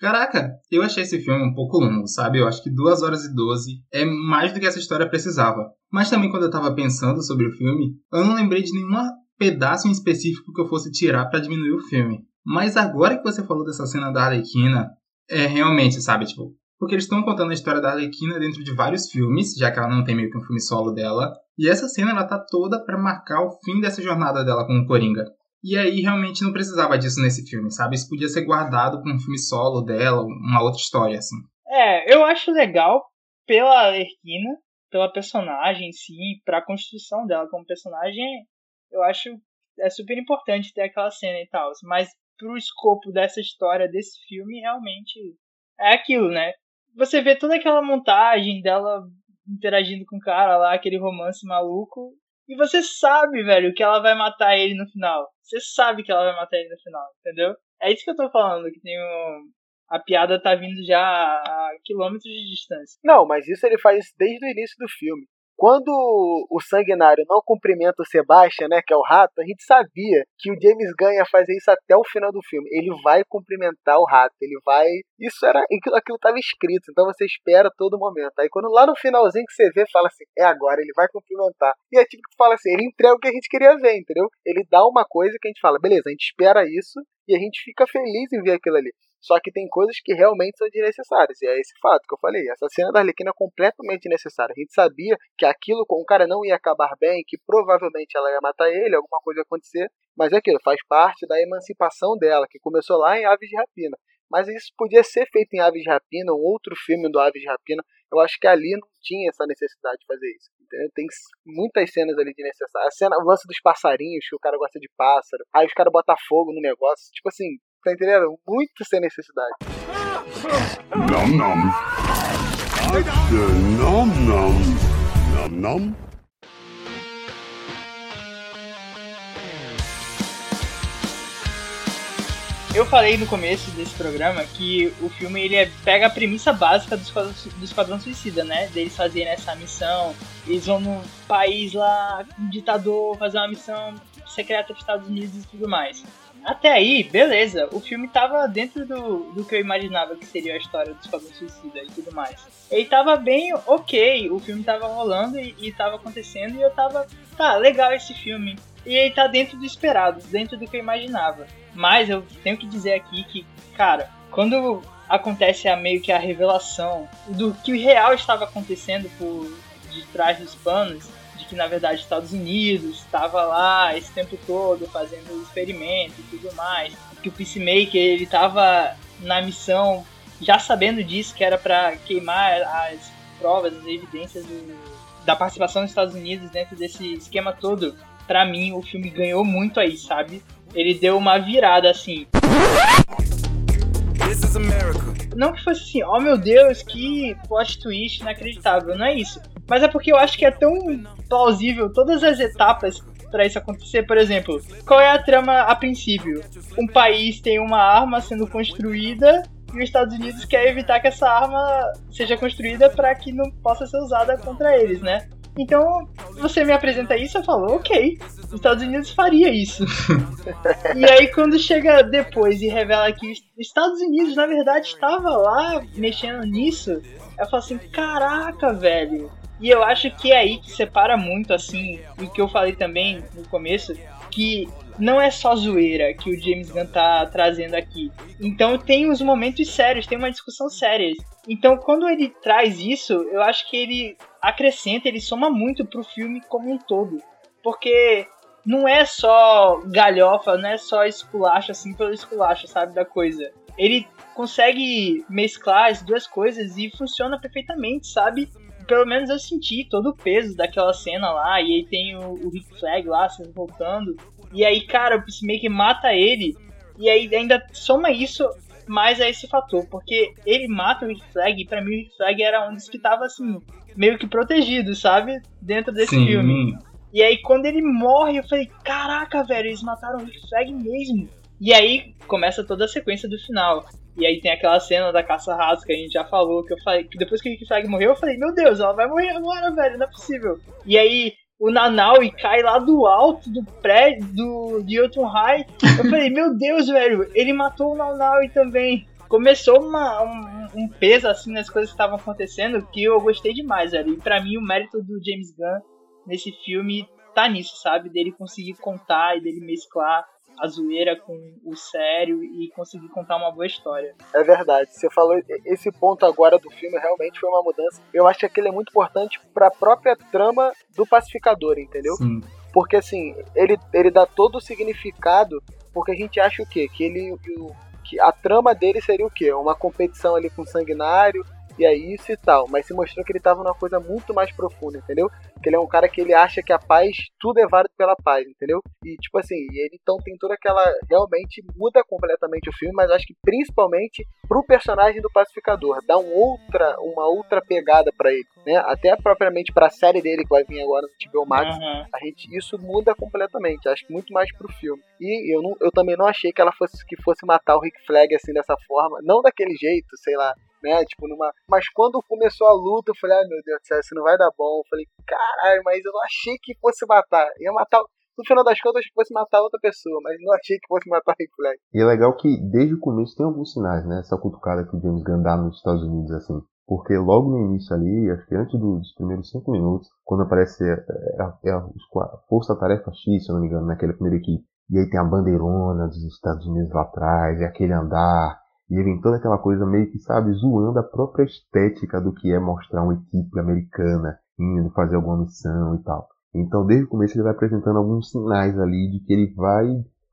Caraca, eu achei esse filme um pouco longo, sabe? Eu acho que 2 horas e 12 é mais do que essa história precisava. Mas também quando eu tava pensando sobre o filme, eu não lembrei de nenhum pedaço em específico que eu fosse tirar para diminuir o filme. Mas agora que você falou dessa cena da Arlequina, é realmente, sabe, tipo, porque eles estão contando a história da Arlequina dentro de vários filmes, já que ela não tem meio que um filme solo dela. E essa cena ela tá toda para marcar o fim dessa jornada dela com o Coringa. E aí realmente não precisava disso nesse filme, sabe? Isso podia ser guardado para um filme solo dela, uma outra história assim. É, eu acho legal pela Arlequina, pela personagem em si, pra construção dela como personagem, eu acho é super importante ter aquela cena e tal, mas pro escopo dessa história, desse filme, realmente é aquilo, né? Você vê toda aquela montagem dela interagindo com o cara lá, aquele romance maluco, e você sabe, velho, que ela vai matar ele no final. Você sabe que ela vai matar ele no final, entendeu? É isso que eu tô falando, que tem um... A piada tá vindo já a quilômetros de distância. Não, mas isso ele faz desde o início do filme. Quando o Sanguinário não cumprimenta o Sebastian, né, que é o rato, a gente sabia que o James Gunn ia fazer isso até o final do filme. Ele vai cumprimentar o rato, ele vai. Isso era. Aquilo estava escrito, então você espera todo momento. Aí quando lá no finalzinho que você vê, fala assim: é agora, ele vai cumprimentar. E é tipo que fala assim: ele entrega o que a gente queria ver, entendeu? Ele dá uma coisa que a gente fala: beleza, a gente espera isso e a gente fica feliz em ver aquilo ali. Só que tem coisas que realmente são desnecessárias. E é esse fato que eu falei. Essa cena da Arlequina é completamente desnecessária. A gente sabia que aquilo com o cara não ia acabar bem, que provavelmente ela ia matar ele, alguma coisa ia acontecer. Mas é aquilo, faz parte da emancipação dela, que começou lá em Aves de Rapina. Mas isso podia ser feito em Aves de Rapina, um outro filme do Aves de Rapina. Eu acho que ali não tinha essa necessidade de fazer isso. Entendeu? Tem muitas cenas ali de necessário. A cena, o lance dos passarinhos, que o cara gosta de pássaro. Aí os caras botam fogo no negócio. Tipo assim, Tá entendendo? Muito sem necessidade. Nom nom. Nom nom. Nom nom. Eu falei no começo desse programa que o filme ele é, pega a premissa básica do Esquadrão, do Esquadrão Suicida, né? Deles fazerem essa missão. Eles vão num país lá, um ditador, fazer uma missão secreta dos Estados Unidos e tudo mais. Até aí, beleza. O filme tava dentro do, do que eu imaginava que seria a história do Esquadrão Suicida e tudo mais. Ele tava bem ok, o filme tava rolando e, e tava acontecendo e eu tava, tá, legal esse filme. E ele tá dentro do esperado, dentro do que eu imaginava. Mas eu tenho que dizer aqui que, cara, quando acontece a meio que a revelação do que o real estava acontecendo por de trás dos panos, que na verdade Estados Unidos estava lá esse tempo todo fazendo experimentos e tudo mais, que o Peacemaker ele estava na missão já sabendo disso que era para queimar as provas, as evidências do, da participação dos Estados Unidos dentro desse esquema todo. Para mim o filme ganhou muito aí, sabe? Ele deu uma virada assim. Não que fosse assim, oh meu Deus, que plot twist inacreditável, não é isso. Mas é porque eu acho que é tão plausível todas as etapas para isso acontecer. Por exemplo, qual é a trama a princípio? Um país tem uma arma sendo construída e os Estados Unidos quer evitar que essa arma seja construída para que não possa ser usada contra eles, né? Então, você me apresenta isso, eu falo, ok, os Estados Unidos faria isso. e aí, quando chega depois e revela que os Estados Unidos, na verdade, estava lá mexendo nisso, eu falo assim, caraca, velho, e eu acho que é aí que separa muito, assim, o que eu falei também no começo, que não é só zoeira que o James Gunn tá trazendo aqui. Então tem uns momentos sérios, tem uma discussão séria. Então quando ele traz isso, eu acho que ele acrescenta, ele soma muito pro filme como um todo. Porque não é só galhofa, não é só esculacho assim pelo esculacho, sabe, da coisa. Ele consegue mesclar as duas coisas e funciona perfeitamente, sabe? Pelo menos eu senti todo o peso daquela cena lá. E aí tem o, o Rick Flag lá se voltando. E aí, cara, o Peacemaker mata ele. E aí ainda soma isso mais a esse fator. Porque ele mata o Rick Flag. E pra mim o Rick Flag era um dos que tava assim, meio que protegido, sabe? Dentro desse Sim. filme. E aí quando ele morre, eu falei, caraca, velho, eles mataram o Rick Flag mesmo. E aí começa toda a sequência do final. E aí tem aquela cena da caça raso que a gente já falou, que eu falei, que depois que o Flag morreu, eu falei, meu Deus, ela vai morrer agora, velho, não é possível. E aí o Nanaui cai lá do alto do prédio do Yoton High. Eu falei, meu Deus, velho, ele matou o Nanaui também. Começou uma, um, um, peso assim nas coisas que estavam acontecendo que eu gostei demais, velho. E pra mim o mérito do James Gunn nesse filme tá nisso, sabe? Dele conseguir contar e dele mesclar a zoeira com o sério e conseguir contar uma boa história. É verdade. Você falou esse ponto agora do filme realmente foi uma mudança. Eu acho que aquele é muito importante para a própria trama do pacificador, entendeu? Sim. Porque assim, ele, ele dá todo o significado, porque a gente acha o quê? Que ele que a trama dele seria o quê? Uma competição ali com o sanguinário, é isso e tal. Mas se mostrou que ele tava numa coisa muito mais profunda, entendeu? Que ele é um cara que ele acha que a paz, tudo é válido pela paz, entendeu? E tipo assim, ele então tem toda aquela. Realmente muda completamente o filme, mas acho que principalmente pro personagem do pacificador. Dá um outra, uma outra pegada para ele, né? Até propriamente pra série dele que vai vir agora no HBO Max, uhum. a gente, isso muda completamente. Acho que muito mais pro filme. E eu, não, eu também não achei que ela fosse que fosse matar o Rick Flag assim dessa forma. Não daquele jeito, sei lá né? Tipo, numa. Mas quando começou a luta, eu falei, ai meu Deus do céu, isso não vai dar bom. Eu falei, caralho, mas eu não achei que fosse matar. Ia matar. No final das contas, eu achei que fosse matar outra pessoa, mas não achei que fosse matar o Rick Flag. E é legal que desde o começo tem alguns sinais, né? Essa cutucada que o James Gunn dá nos Estados Unidos, assim. Porque logo no início ali, acho que antes dos primeiros cinco minutos, quando aparece é, é a Força Tarefa X, se eu não me engano, naquela primeira equipe, e aí tem a bandeirona dos Estados Unidos lá atrás, e aquele andar, e vem toda aquela coisa meio que, sabe, zoando a própria estética do que é mostrar uma equipe americana indo fazer alguma missão e tal. Então, desde o começo, ele vai apresentando alguns sinais ali de que ele vai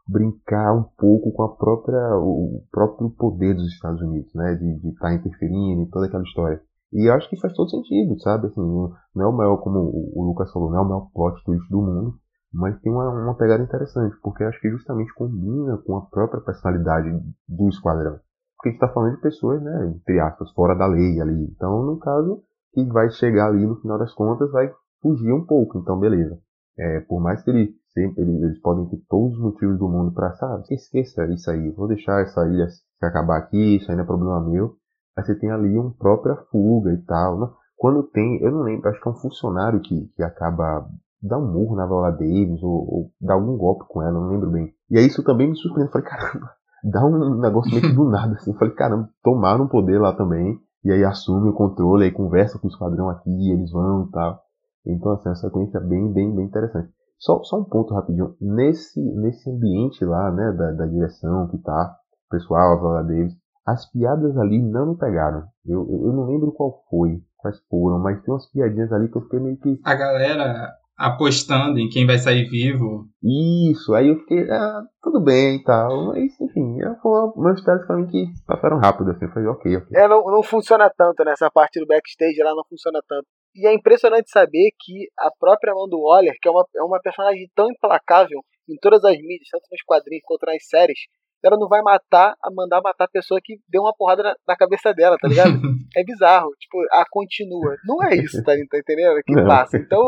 brincar um pouco com a própria, o próprio poder dos Estados Unidos, né? De estar tá interferindo em toda aquela história. E eu acho que faz todo sentido, sabe? Assim, não é o maior, como o Lucas falou, não é o maior plot twist do mundo, mas tem uma, uma pegada interessante, porque acho que justamente combina com a própria personalidade do esquadrão. Porque a gente está falando de pessoas, né, entre aspas, fora da lei ali. Então, no caso, que vai chegar ali no final das contas, vai fugir um pouco. Então, beleza. É, por mais que ele sempre, eles, podem ter todos os motivos do mundo para, sabe, esqueça isso aí, vou deixar essa ilha se acabar aqui, isso não é problema meu. Aí você tem ali uma própria fuga e tal. Né? Quando tem, eu não lembro, acho que é um funcionário que, que acaba dá um murro na Viola Davis ou, ou dá algum golpe com ela, não lembro bem. E aí isso também me surpreendeu. Falei, caramba, dá um negócio meio que do nada assim. Falei, caramba, tomaram um poder lá também. E aí assume o controle, aí conversa com o esquadrão aqui, eles vão e tal. Então, assim, essa sequência é bem, bem, bem interessante. Só, só um ponto rapidinho. Nesse, nesse ambiente lá, né, da, da direção que tá, o pessoal, a Viola Davis, as piadas ali não me pegaram. Eu, eu não lembro qual foi, quais foram, mas tem umas piadinhas ali que eu fiquei meio que. A galera apostando em quem vai sair vivo. Isso, aí eu fiquei, ah, tudo bem e tal, mas enfim, foram umas histórias pra mim que passaram rápido, assim, falei, ok, ok. É, não, não funciona tanto nessa parte do backstage lá, não funciona tanto. E é impressionante saber que a própria mão do Waller, que é uma, é uma personagem tão implacável em todas as mídias, tanto nos quadrinhos quanto nas séries, ela não vai matar, a mandar matar a pessoa que deu uma porrada na, na cabeça dela, tá ligado? é bizarro. Tipo, a continua. Não é isso, tá, tá entendendo? Que passa. Então,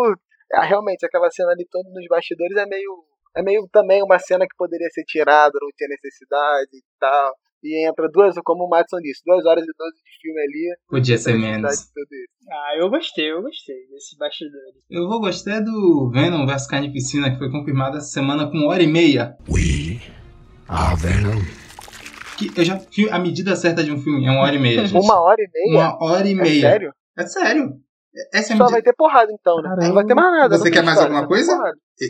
realmente, aquela cena ali toda nos bastidores é meio. É meio também uma cena que poderia ser tirada, não tinha necessidade e tal. E entra duas, como o Matson disse, duas horas e doze de filme ali. Podia ser menos. Ah, eu gostei, eu gostei desse bastidor. Eu vou gostar do Venom vs Carnificina, que foi confirmado essa semana com uma hora e meia. We are Venom. Que eu já a medida certa de um filme é uma hora e meia. Gente. uma hora e meia? Uma hora e meia. É sério? É sério. Essa é Só vai ter porrada então, né? Caramba. Não vai ter mais nada. Você quer mais história, alguma coisa?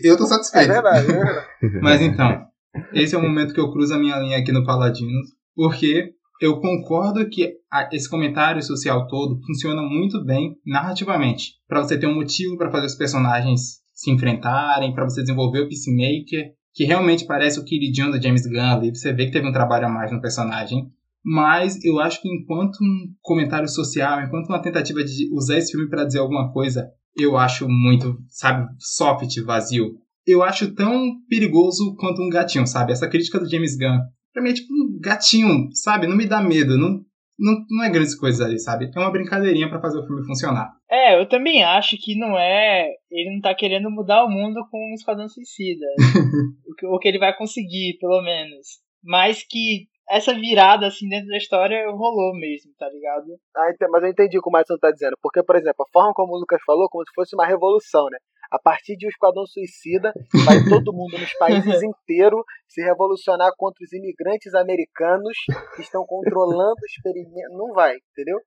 Eu tô satisfeito. É verdade, é verdade. Mas então, esse é o momento que eu cruzo a minha linha aqui no Paladinos, porque eu concordo que esse comentário social todo funciona muito bem narrativamente, para você ter um motivo para fazer os personagens se enfrentarem, para você desenvolver o Peacemaker, que realmente parece o queridinho do James Gunn ali, você vê que teve um trabalho a mais no personagem. Mas eu acho que enquanto um comentário social, enquanto uma tentativa de usar esse filme para dizer alguma coisa, eu acho muito, sabe, soft, vazio. Eu acho tão perigoso quanto um gatinho, sabe? Essa crítica do James Gunn. Pra mim é tipo um gatinho, sabe? Não me dá medo, não, não, não é grandes coisas ali, sabe? É uma brincadeirinha para fazer o filme funcionar. É, eu também acho que não é. Ele não tá querendo mudar o mundo com um Esquadrão Suicida. o, que, o que ele vai conseguir, pelo menos. Mas que essa virada, assim, dentro da história rolou mesmo, tá ligado? Ah, mas eu entendi o que o Madison tá dizendo. Porque, por exemplo, a forma como o Lucas falou, como se fosse uma revolução, né? A partir de um Esquadrão Suicida, vai todo mundo nos países inteiros se revolucionar contra os imigrantes americanos que estão controlando o experimento. Não vai, entendeu?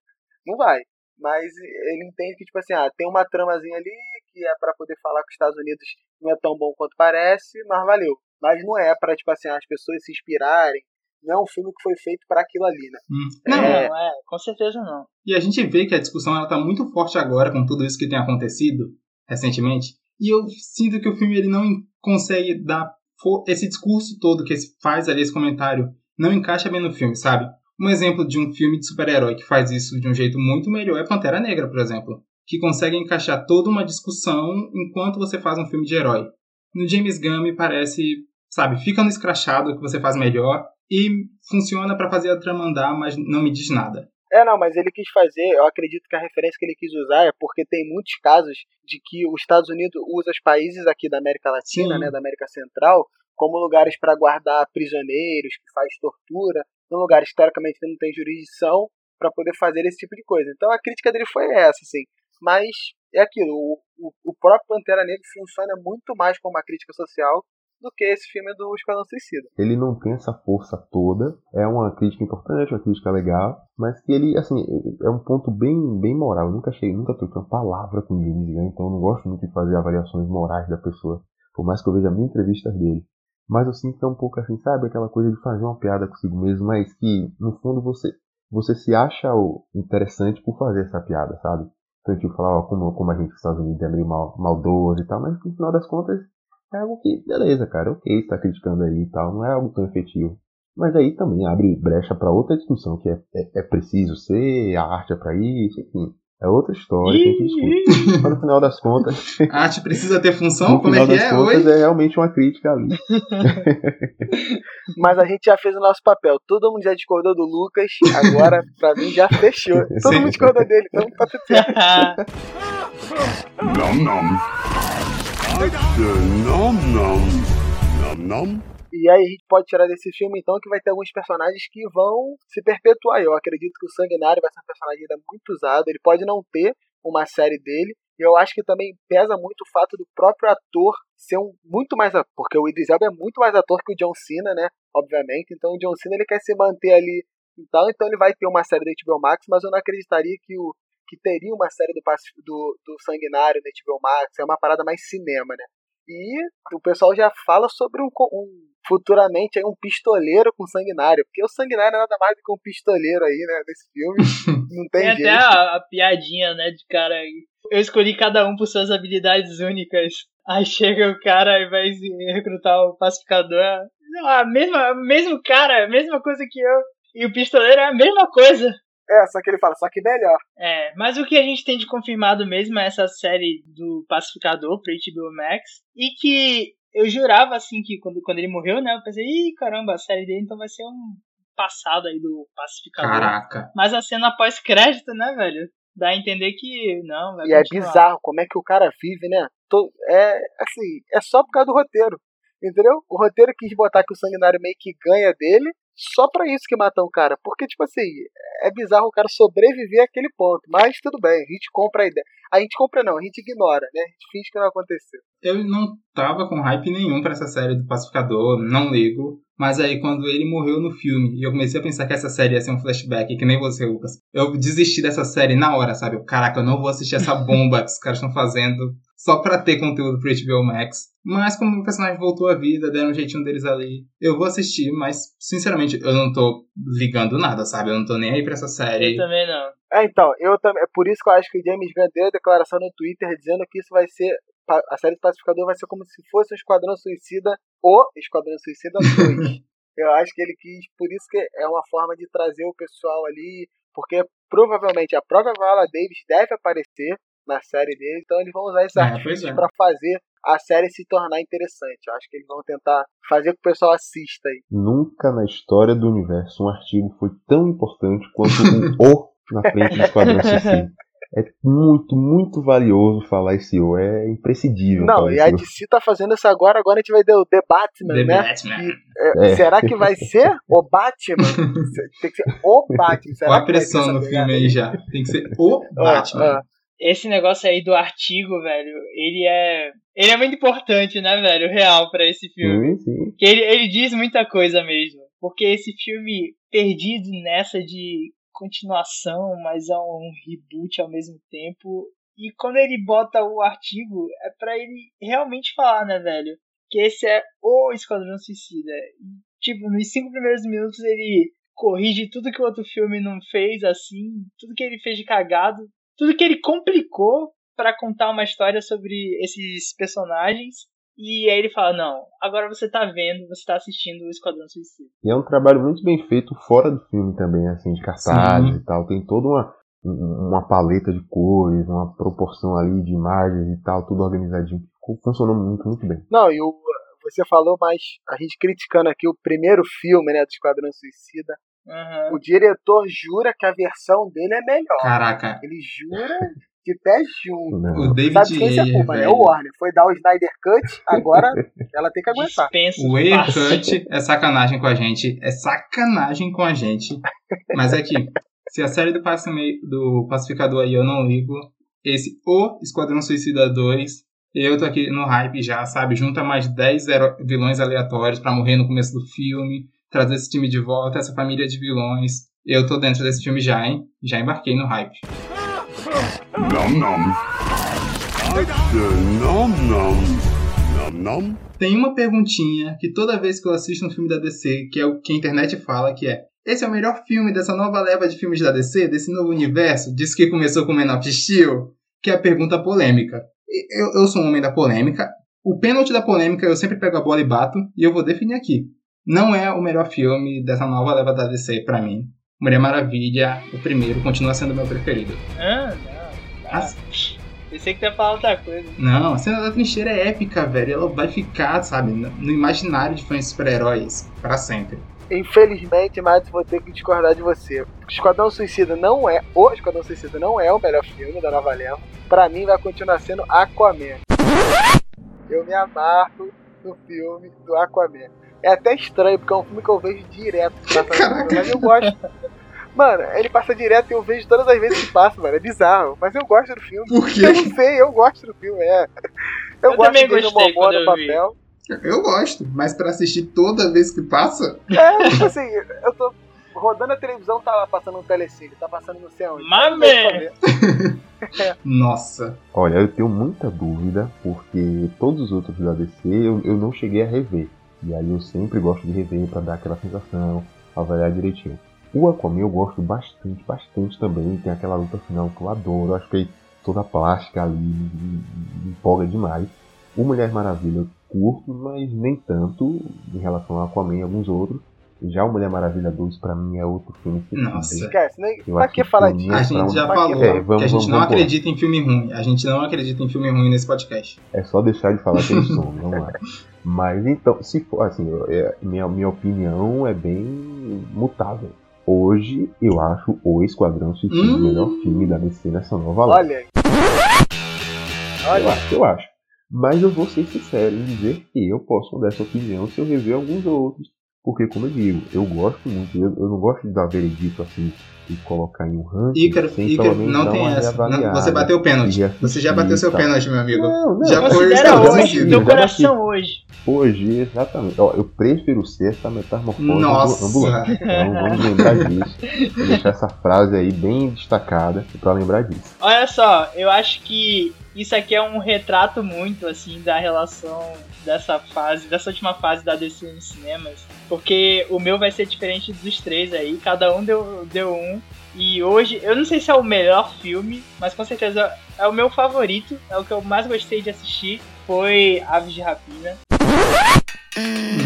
Não vai. Mas ele entende que, tipo assim, ah, tem uma tramazinha ali que é para poder falar que os Estados Unidos não é tão bom quanto parece, mas valeu. Mas não é para, tipo assim, as pessoas se inspirarem, não é um filme que foi feito para aquilo ali, né? Hum. Não, é... não, é, com certeza não. E a gente vê que a discussão ela tá muito forte agora com tudo isso que tem acontecido recentemente. E eu sinto que o filme ele não consegue dar esse discurso todo que faz ali esse comentário não encaixa bem no filme, sabe? Um exemplo de um filme de super-herói que faz isso de um jeito muito melhor é Pantera Negra, por exemplo, que consegue encaixar toda uma discussão enquanto você faz um filme de herói. No James Gunn me parece, sabe, fica no escrachado que você faz melhor e funciona para fazer a trama andar, mas não me diz nada. É, não, mas ele quis fazer, eu acredito que a referência que ele quis usar é porque tem muitos casos de que os Estados Unidos usa os países aqui da América Latina, Sim. né, da América Central, como lugares para guardar prisioneiros, que faz tortura, em lugares teoricamente que não tem jurisdição, pra poder fazer esse tipo de coisa. Então a crítica dele foi essa, assim. Mas é aquilo, o, o, o próprio Pantera Negra funciona muito mais como uma crítica social do que esse filme do Esquadrão Suicida. Ele não tem essa força toda, é uma crítica importante, uma crítica legal, mas que ele, assim, é um ponto bem, bem moral. Eu nunca achei, nunca troquei uma palavra com o James Gunn, então eu não gosto muito de fazer avaliações morais da pessoa, por mais que eu veja mil entrevistas dele. Mas eu sinto que é um pouco assim, sabe, aquela coisa de fazer uma piada consigo mesmo, mas que, no fundo, você, você se acha interessante por fazer essa piada, sabe? Então, tipo, falar, ó, como, como a gente nos Estados Unidos é meio mal, maldoso e tal, mas no final das contas, é algo que, beleza, cara, ok, está criticando aí e tal, não é algo tão efetivo. Mas aí também abre brecha para outra discussão, que é, é, é, preciso ser, a arte é para isso, enfim. É outra história que a gente discute. Mas no final das contas. A arte precisa ter função? No Como final é que das é? contas, Oi? é realmente uma crítica ali. Mas a gente já fez o nosso papel. Todo mundo já discordou do Lucas, agora pra mim já fechou. Todo Sim. mundo discordou dele, então tá tudo certo. Nom nom. Nom nom. Nom nom. E aí a gente pode tirar desse filme então que vai ter alguns personagens que vão se perpetuar. Eu acredito que o Sanguinário vai ser um personagem ainda muito usado. Ele pode não ter uma série dele. E eu acho que também pesa muito o fato do próprio ator ser um muito mais ator, porque o Idris Elba é muito mais ator que o John Cena, né? Obviamente. Então o John Cena ele quer se manter ali. Então, então ele vai ter uma série da HBO Max, mas eu não acreditaria que o que teria uma série do, do, do Sanguinário na HBO Max. É uma parada mais cinema, né? E o pessoal já fala sobre um, um futuramente aí um pistoleiro com sanguinário, porque o sanguinário é nada mais do que um pistoleiro aí, né, desse filme. Não tem, Tem jeito. até a, a piadinha, né, de cara aí. Eu escolhi cada um por suas habilidades únicas. Aí chega o cara e vai se recrutar o pacificador. Não, a mesma, mesmo cara, a mesma coisa que eu. E o pistoleiro é a mesma coisa. É, só que ele fala, só que melhor. É, mas o que a gente tem de confirmado mesmo é essa série do Pacificador pro HBO Max. E que eu jurava, assim, que quando, quando ele morreu, né, eu pensei, ih, caramba, a série dele então vai ser um passado aí do Pacificador. Caraca. Mas a cena pós-crédito, né, velho? Dá a entender que não, vai E é continuar. bizarro como é que o cara vive, né? É, assim, é só por causa do roteiro. Entendeu? O roteiro quis botar que o sanguinário meio que ganha dele, só pra isso que matam o cara. Porque, tipo assim, é bizarro o cara sobreviver àquele ponto. Mas tudo bem, a gente compra a ideia. A gente compra não, a gente ignora, né? A gente finge que não aconteceu. Eu não tava com hype nenhum pra essa série do Pacificador, não ligo. Mas aí, quando ele morreu no filme, e eu comecei a pensar que essa série ia ser um flashback, que nem você, Lucas, eu desisti dessa série na hora, sabe? Caraca, eu não vou assistir essa bomba que os caras estão fazendo só pra ter conteúdo pro HBO Max. Mas como o personagem voltou à vida, deram um jeitinho deles ali, eu vou assistir, mas, sinceramente, eu não tô ligando nada, sabe? Eu não tô nem aí pra essa série. Eu também não. É, então, eu também. É por isso que eu acho que o James Gunn deu a declaração no Twitter dizendo que isso vai ser. A série do Pacificador vai ser como se fosse um Esquadrão Suicida ou Esquadrão Suicida 2. eu acho que ele quis. Por isso que é uma forma de trazer o pessoal ali. Porque provavelmente a própria Viola Davis deve aparecer na série dele. Então eles vão usar esses É, artifícios é. pra fazer a série se tornar interessante. Eu acho que eles vão tentar fazer com que o pessoal assista aí. Nunca na história do universo um artigo foi tão importante quanto um O na frente do Esquadrão Suicida. É muito, muito valioso falar esse O. É imprescindível. Não, e a. DC tá fazendo isso agora. Agora a gente vai ter o The Batman, The né? Batman. Que, é, É. Será que vai ser o Batman? Tem que ser o Batman. Será Olha a que vai ser pressão no filme aí já. Tem que ser o Ah, Batman. ah. Esse negócio aí do artigo, velho, ele é. Ele é muito importante, né, velho? Real pra esse filme. Sim, sim. Que ele, ele diz muita coisa mesmo. Porque esse filme, perdido nessa de continuação, mas é um reboot ao mesmo tempo. E quando ele bota o artigo, é pra ele realmente falar, né, velho? Que esse é o Esquadrão Suicida. Tipo, nos cinco primeiros minutos ele corrige tudo que o outro filme não fez, assim, tudo que ele fez de cagado, tudo que ele complicou pra contar uma história sobre esses personagens. E aí ele fala, não, agora você tá vendo, você tá assistindo o Esquadrão Suicida. E é um trabalho muito bem feito fora do filme também, assim, de cartazes Sim. e tal. Tem toda uma, um- uma paleta de cores, uma proporção ali de imagens e tal, tudo organizadinho. Funcionou muito, muito bem. Não, e o, você falou, mas a gente criticando aqui o primeiro filme, né, do Esquadrão Suicida. Aham. O diretor jura que a versão dele é melhor. Caraca. Ele jura de pé junto. Né? O David Sabe quem se é Ayer, culpa, né? velho. O Warner. Foi dar o Snyder Cut, agora ela tem que aguentar. Dispensa O Ayer. Cut é sacanagem com a gente. É sacanagem com a gente. Mas é que, Se a série do, do Pacificador aí eu não ligo, esse O Esquadrão Suicida 2, eu tô aqui no hype já, sabe? Junta mais 10 hero- vilões aleatórios pra morrer no começo do filme, trazer esse time de volta, essa família de vilões. Eu tô dentro desse filme já, hein? Já embarquei no hype. Nom nom. Nom nom. Nom nom. Tem uma perguntinha que toda vez que eu assisto um filme da DC, que é o que a internet fala, que é esse é o melhor filme dessa nova leva de filmes da DC, desse novo universo, diz que começou com Man of Steel, que é a pergunta polêmica. Eu, eu sou um homem da polêmica. O pênalti da polêmica eu sempre pego a bola e bato, e eu vou definir aqui. Não é o melhor filme dessa nova leva da DC pra mim. Mulher Maravilha, o primeiro, continua sendo meu preferido. Ah, não. Ah, Pensei que tu ia falar outra coisa. Não, a cena da trincheira é épica, velho. Ela vai ficar, sabe, no imaginário de fãs super-heróis pra sempre. Infelizmente, Mads, vou ter que discordar de você. Esquadrão Suicida não é. O Esquadrão Suicida não é o melhor filme da nova leva. Pra mim, vai continuar sendo Aquaman. Eu me amarro no filme do Aquaman. É até estranho, porque é um filme que eu vejo direto. no Caraca. Mas eu gosto. Mano, ele passa direto e eu vejo todas as vezes que passa, mano. É bizarro. Mas eu gosto do filme. Por quê? Eu não sei, eu gosto do filme, é. Eu, Eu gosto também no gostei no eu vi. papel. Eu gosto, mas pra assistir toda vez que passa, É, tipo assim, eu tô rodando a televisão, tá lá passando no telecine, tá passando não sei onde. Mamé! nossa. Olha, eu tenho muita dúvida, porque todos os outros da DC eu, eu não cheguei a rever. E aí eu sempre gosto de rever pra dar aquela sensação, avaliar direitinho. O Aquaman eu gosto bastante, bastante também. Tem aquela luta final que eu adoro. Eu acho que toda a plástica ali me, me- me empolga demais. O Mulher Maravilha eu curto, mas nem tanto em relação ao Aquaman e alguns outros. Já o Mulher Maravilha 2 pra mim é outro filme que Nossa. Esquece, nem, Eu pra que que falar disso? A pra gente já falou? É, que vamos- a gente vamos- não vamos acredita em filme ruim. A gente não acredita em filme ruim nesse podcast. É só deixar de falar que eles são, vamos lá. Mas então, se for assim, é, minha, minha opinião é bem mutável. Hoje eu acho o Esquadrão Suicida Hum. o melhor filme da DC nessa nova leva. Olha aí. Eu Olha, acho, eu acho. Mas eu vou ser sincero em dizer que eu posso mudar essa opinião se eu rever alguns outros. Porque, como eu digo, eu gosto muito, eu, eu não gosto de dar veredito assim e colocar em um ranking Ícaro, sem Ícaro, pelo menos não tem essa. Não, você bateu o pênalti. Você já bateu seu pênalti, meu amigo. Não, não, já foi hoje, já coração hoje. Hoje, exatamente. Ó, eu prefiro ser essa metamorfose Nossa. ambulante. Então vamos lembrar disso. Vou deixar essa frase aí bem destacada pra lembrar disso. Olha só, eu acho que isso aqui é um retrato muito, assim, da relação dessa fase, dessa última fase da DC nos cinemas. Porque o meu vai ser diferente dos três aí, cada um deu, deu um. E hoje, eu não sei se é o melhor filme, mas com certeza é o meu favorito, é o que eu mais gostei de assistir, foi Aves de Rapina.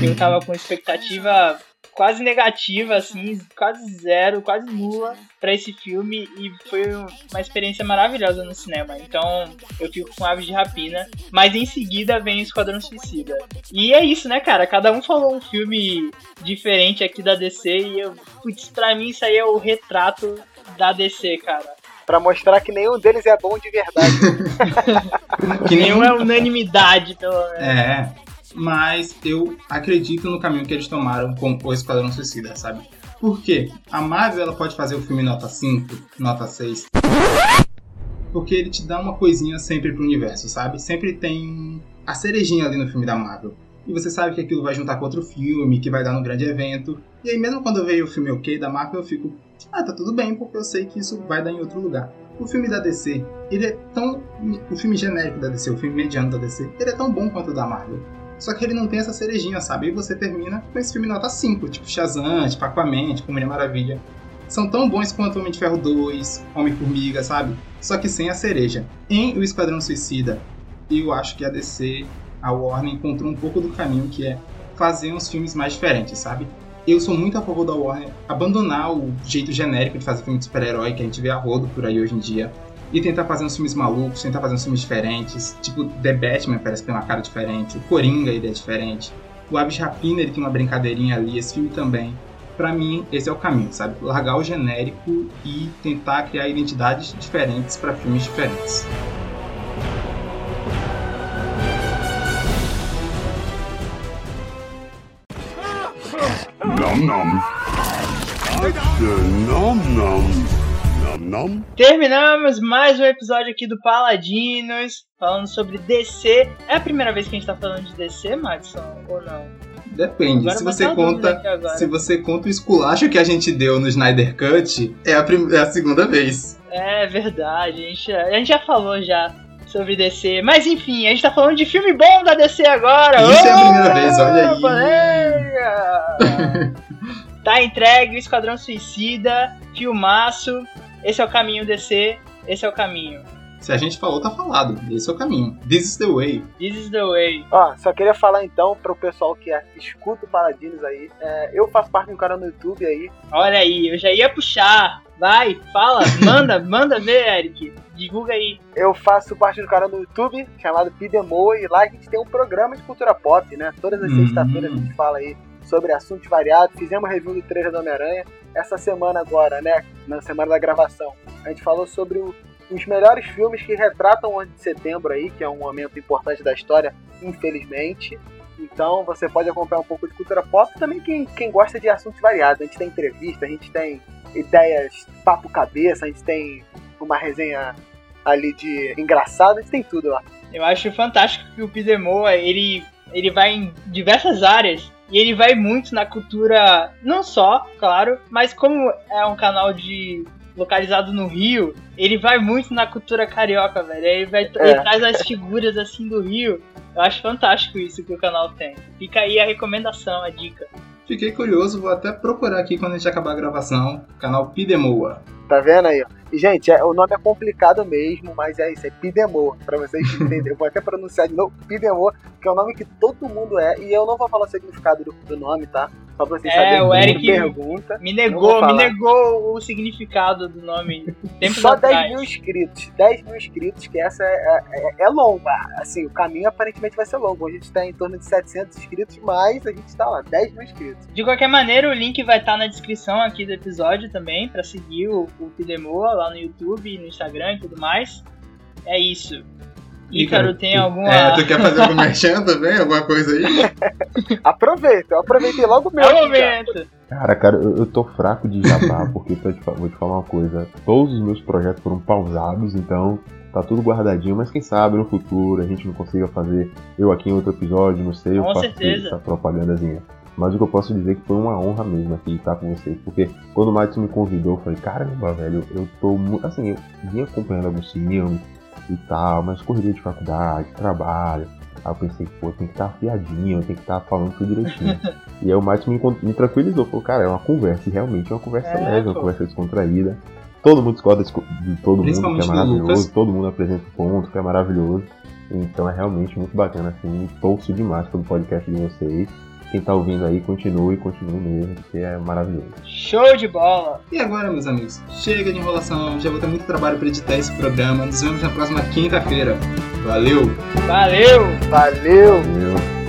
Eu tava com expectativa quase negativa, assim, quase zero, quase nula pra esse filme e foi uma experiência maravilhosa no cinema. Então eu fico com Aves de Rapina, mas em seguida vem Esquadrão Suicida. E é isso, né, cara? Cada um falou um filme diferente aqui da DC e eu, putz, pra mim isso aí é o retrato da DC, cara. pra mostrar que nenhum deles é bom de verdade. Que Nenhum nenhum é unanimidade, pelo menos. É, mas eu acredito no caminho que eles tomaram com o Esquadrão Suicida, sabe? Por quê? A Marvel ela pode fazer o filme nota 5, nota 6, porque ele te dá uma coisinha sempre pro universo, sabe? Sempre tem a cerejinha ali no filme da Marvel. E você sabe que aquilo vai juntar com outro filme, que vai dar um grande evento. E aí, mesmo quando eu vejo o filme ok da Marvel, eu fico, ah, tá tudo bem, porque eu sei que isso vai dar em outro lugar. O filme da DC, ele é tão. O filme genérico da DC, o filme mediano da DC, ele é tão bom quanto o da Marvel. Só que ele não tem essa cerejinha, sabe? E você termina com esse filme nota 5, tipo Shazam, tipo Aquaman, tipo Mulher Maravilha. São tão bons quanto Homem de Ferro 2, Homem-Formiga, sabe? Só que sem a cereja. Em O Esquadrão Suicida, eu acho que a DC, a Warner, encontrou um pouco do caminho que é fazer uns filmes mais diferentes, sabe? Eu sou muito a favor da Warner abandonar o jeito genérico de fazer filme de super-herói que a gente vê a rodo por aí hoje em dia e tentar fazer uns filmes malucos, tentar fazer uns filmes diferentes. Tipo, The Batman parece ter uma cara diferente, o Coringa ele é diferente, o de Rapina ele tem uma brincadeirinha ali, esse filme também. Pra mim, esse é o caminho, sabe? Largar o genérico e tentar criar identidades diferentes pra filmes diferentes. Nom nom. Nom nom. Nom. Terminamos mais um episódio aqui do Paladinos, falando sobre DC. É a primeira vez que a gente tá falando de DC, Madison, ou não? Depende. Agora se você conta, se você conta o esculacho que a gente deu no Snyder Cut, é a, é a segunda vez. É verdade, a gente, a gente já falou já sobre DC. Mas enfim, a gente tá falando de filme bom da DC agora. Isso é a primeira vez, olha aí. tá entregue o Esquadrão Suicida, filmaço. Esse é o caminho DC, esse é o caminho. Se a gente falou, tá falado. Esse é o caminho. This is the way. This is the way. Ó, só queria falar então pro pessoal que escuta o Paladinos aí. é, eu faço parte de um canal no YouTube aí. Olha aí, eu já ia puxar. Vai, fala, manda, manda ver, Eric. Divulga aí. Eu faço parte do canal no YouTube chamado Pidemoa e lá a gente tem um programa de cultura pop, né? Todas as Uhum. sexta-feiras a gente fala aí sobre assuntos variados. Fizemos review do trailer do Homem-Aranha. Essa semana agora, né? Na semana da gravação, a gente falou sobre o- os melhores filmes que retratam o ano de setembro aí, que é um momento importante da história, infelizmente. Então você pode acompanhar um pouco de cultura pop também quem, quem gosta de assuntos variados. A gente tem entrevista, a gente tem ideias papo cabeça, a gente tem uma resenha ali de engraçado, a gente tem tudo lá. Eu acho fantástico que o Pidemoa, ele, ele vai em diversas áreas e ele vai muito na cultura, não só, claro, mas como é um canal de localizado no Rio, ele vai muito na cultura carioca, velho. Ele, vai, É. ele traz as figuras assim do Rio. Eu acho fantástico isso que o canal tem. Fica aí a recomendação, a dica. Fiquei curioso, vou até procurar aqui quando a gente acabar a gravação. Canal Pidemoa. Tá vendo aí? ó? E, gente, é- o nome é complicado mesmo, mas é isso, é Pidemor, pra vocês entenderem. Eu vou até pronunciar de novo, Pidemor, que é o nome que todo mundo é, e eu não vou falar o significado do, do nome, tá? Só pra vocês É, saberem o Eric- pergunta. Me negou, me negou o significado do nome. Só 10 atrás. mil inscritos, 10 mil inscritos, que essa é, é, é longa. Assim, o caminho aparentemente vai ser longo. A gente tá em torno de 700 inscritos, mas a gente tá lá, 10 mil inscritos. De qualquer maneira, o link vai estar na descrição aqui do episódio também, pra seguir o, o Pidemoa lá no YouTube, no Instagram e tudo mais. É isso. Ícaro, tem tu- alguma. É, tu quer fazer algum merchan também? Alguma coisa aí? Aproveita, eu aproveitei logo o meu. É o momento! Cara, cara, eu, eu tô fraco de jabá, porque pra te vou te falar uma coisa. Todos os meus projetos foram pausados, então tá tudo guardadinho, mas quem sabe no futuro a gente não consiga fazer eu aqui em outro episódio, não sei, eu Com faço certeza. essa propagandazinha. Mas o que eu posso dizer é que foi uma honra mesmo aqui estar com vocês, porque quando o Madison me convidou, eu falei, caramba, velho, eu tô muito. Assim, eu vinha acompanhando alguns filmes e tal, mas correria de faculdade, trabalho. Aí eu pensei, pô, tem que estar afiadinho, tem que estar falando tudo direitinho. e aí o Madison me, me tranquilizou, falou, cara, é uma conversa, e realmente é uma conversa É, leve, uma pô. conversa descontraída. Todo mundo discorda de de todo mundo, que é maravilhoso, todo mundo apresenta ponto, que é maravilhoso. Então é realmente muito bacana, assim, torço demais pelo podcast de vocês. Quem tá ouvindo aí, continue, continue mesmo, porque é maravilhoso. Show de bola! E agora, meus amigos, chega de enrolação, já vou ter muito trabalho pra editar esse programa. Nos vemos na próxima quinta-feira. Valeu! Valeu! Valeu! Valeu!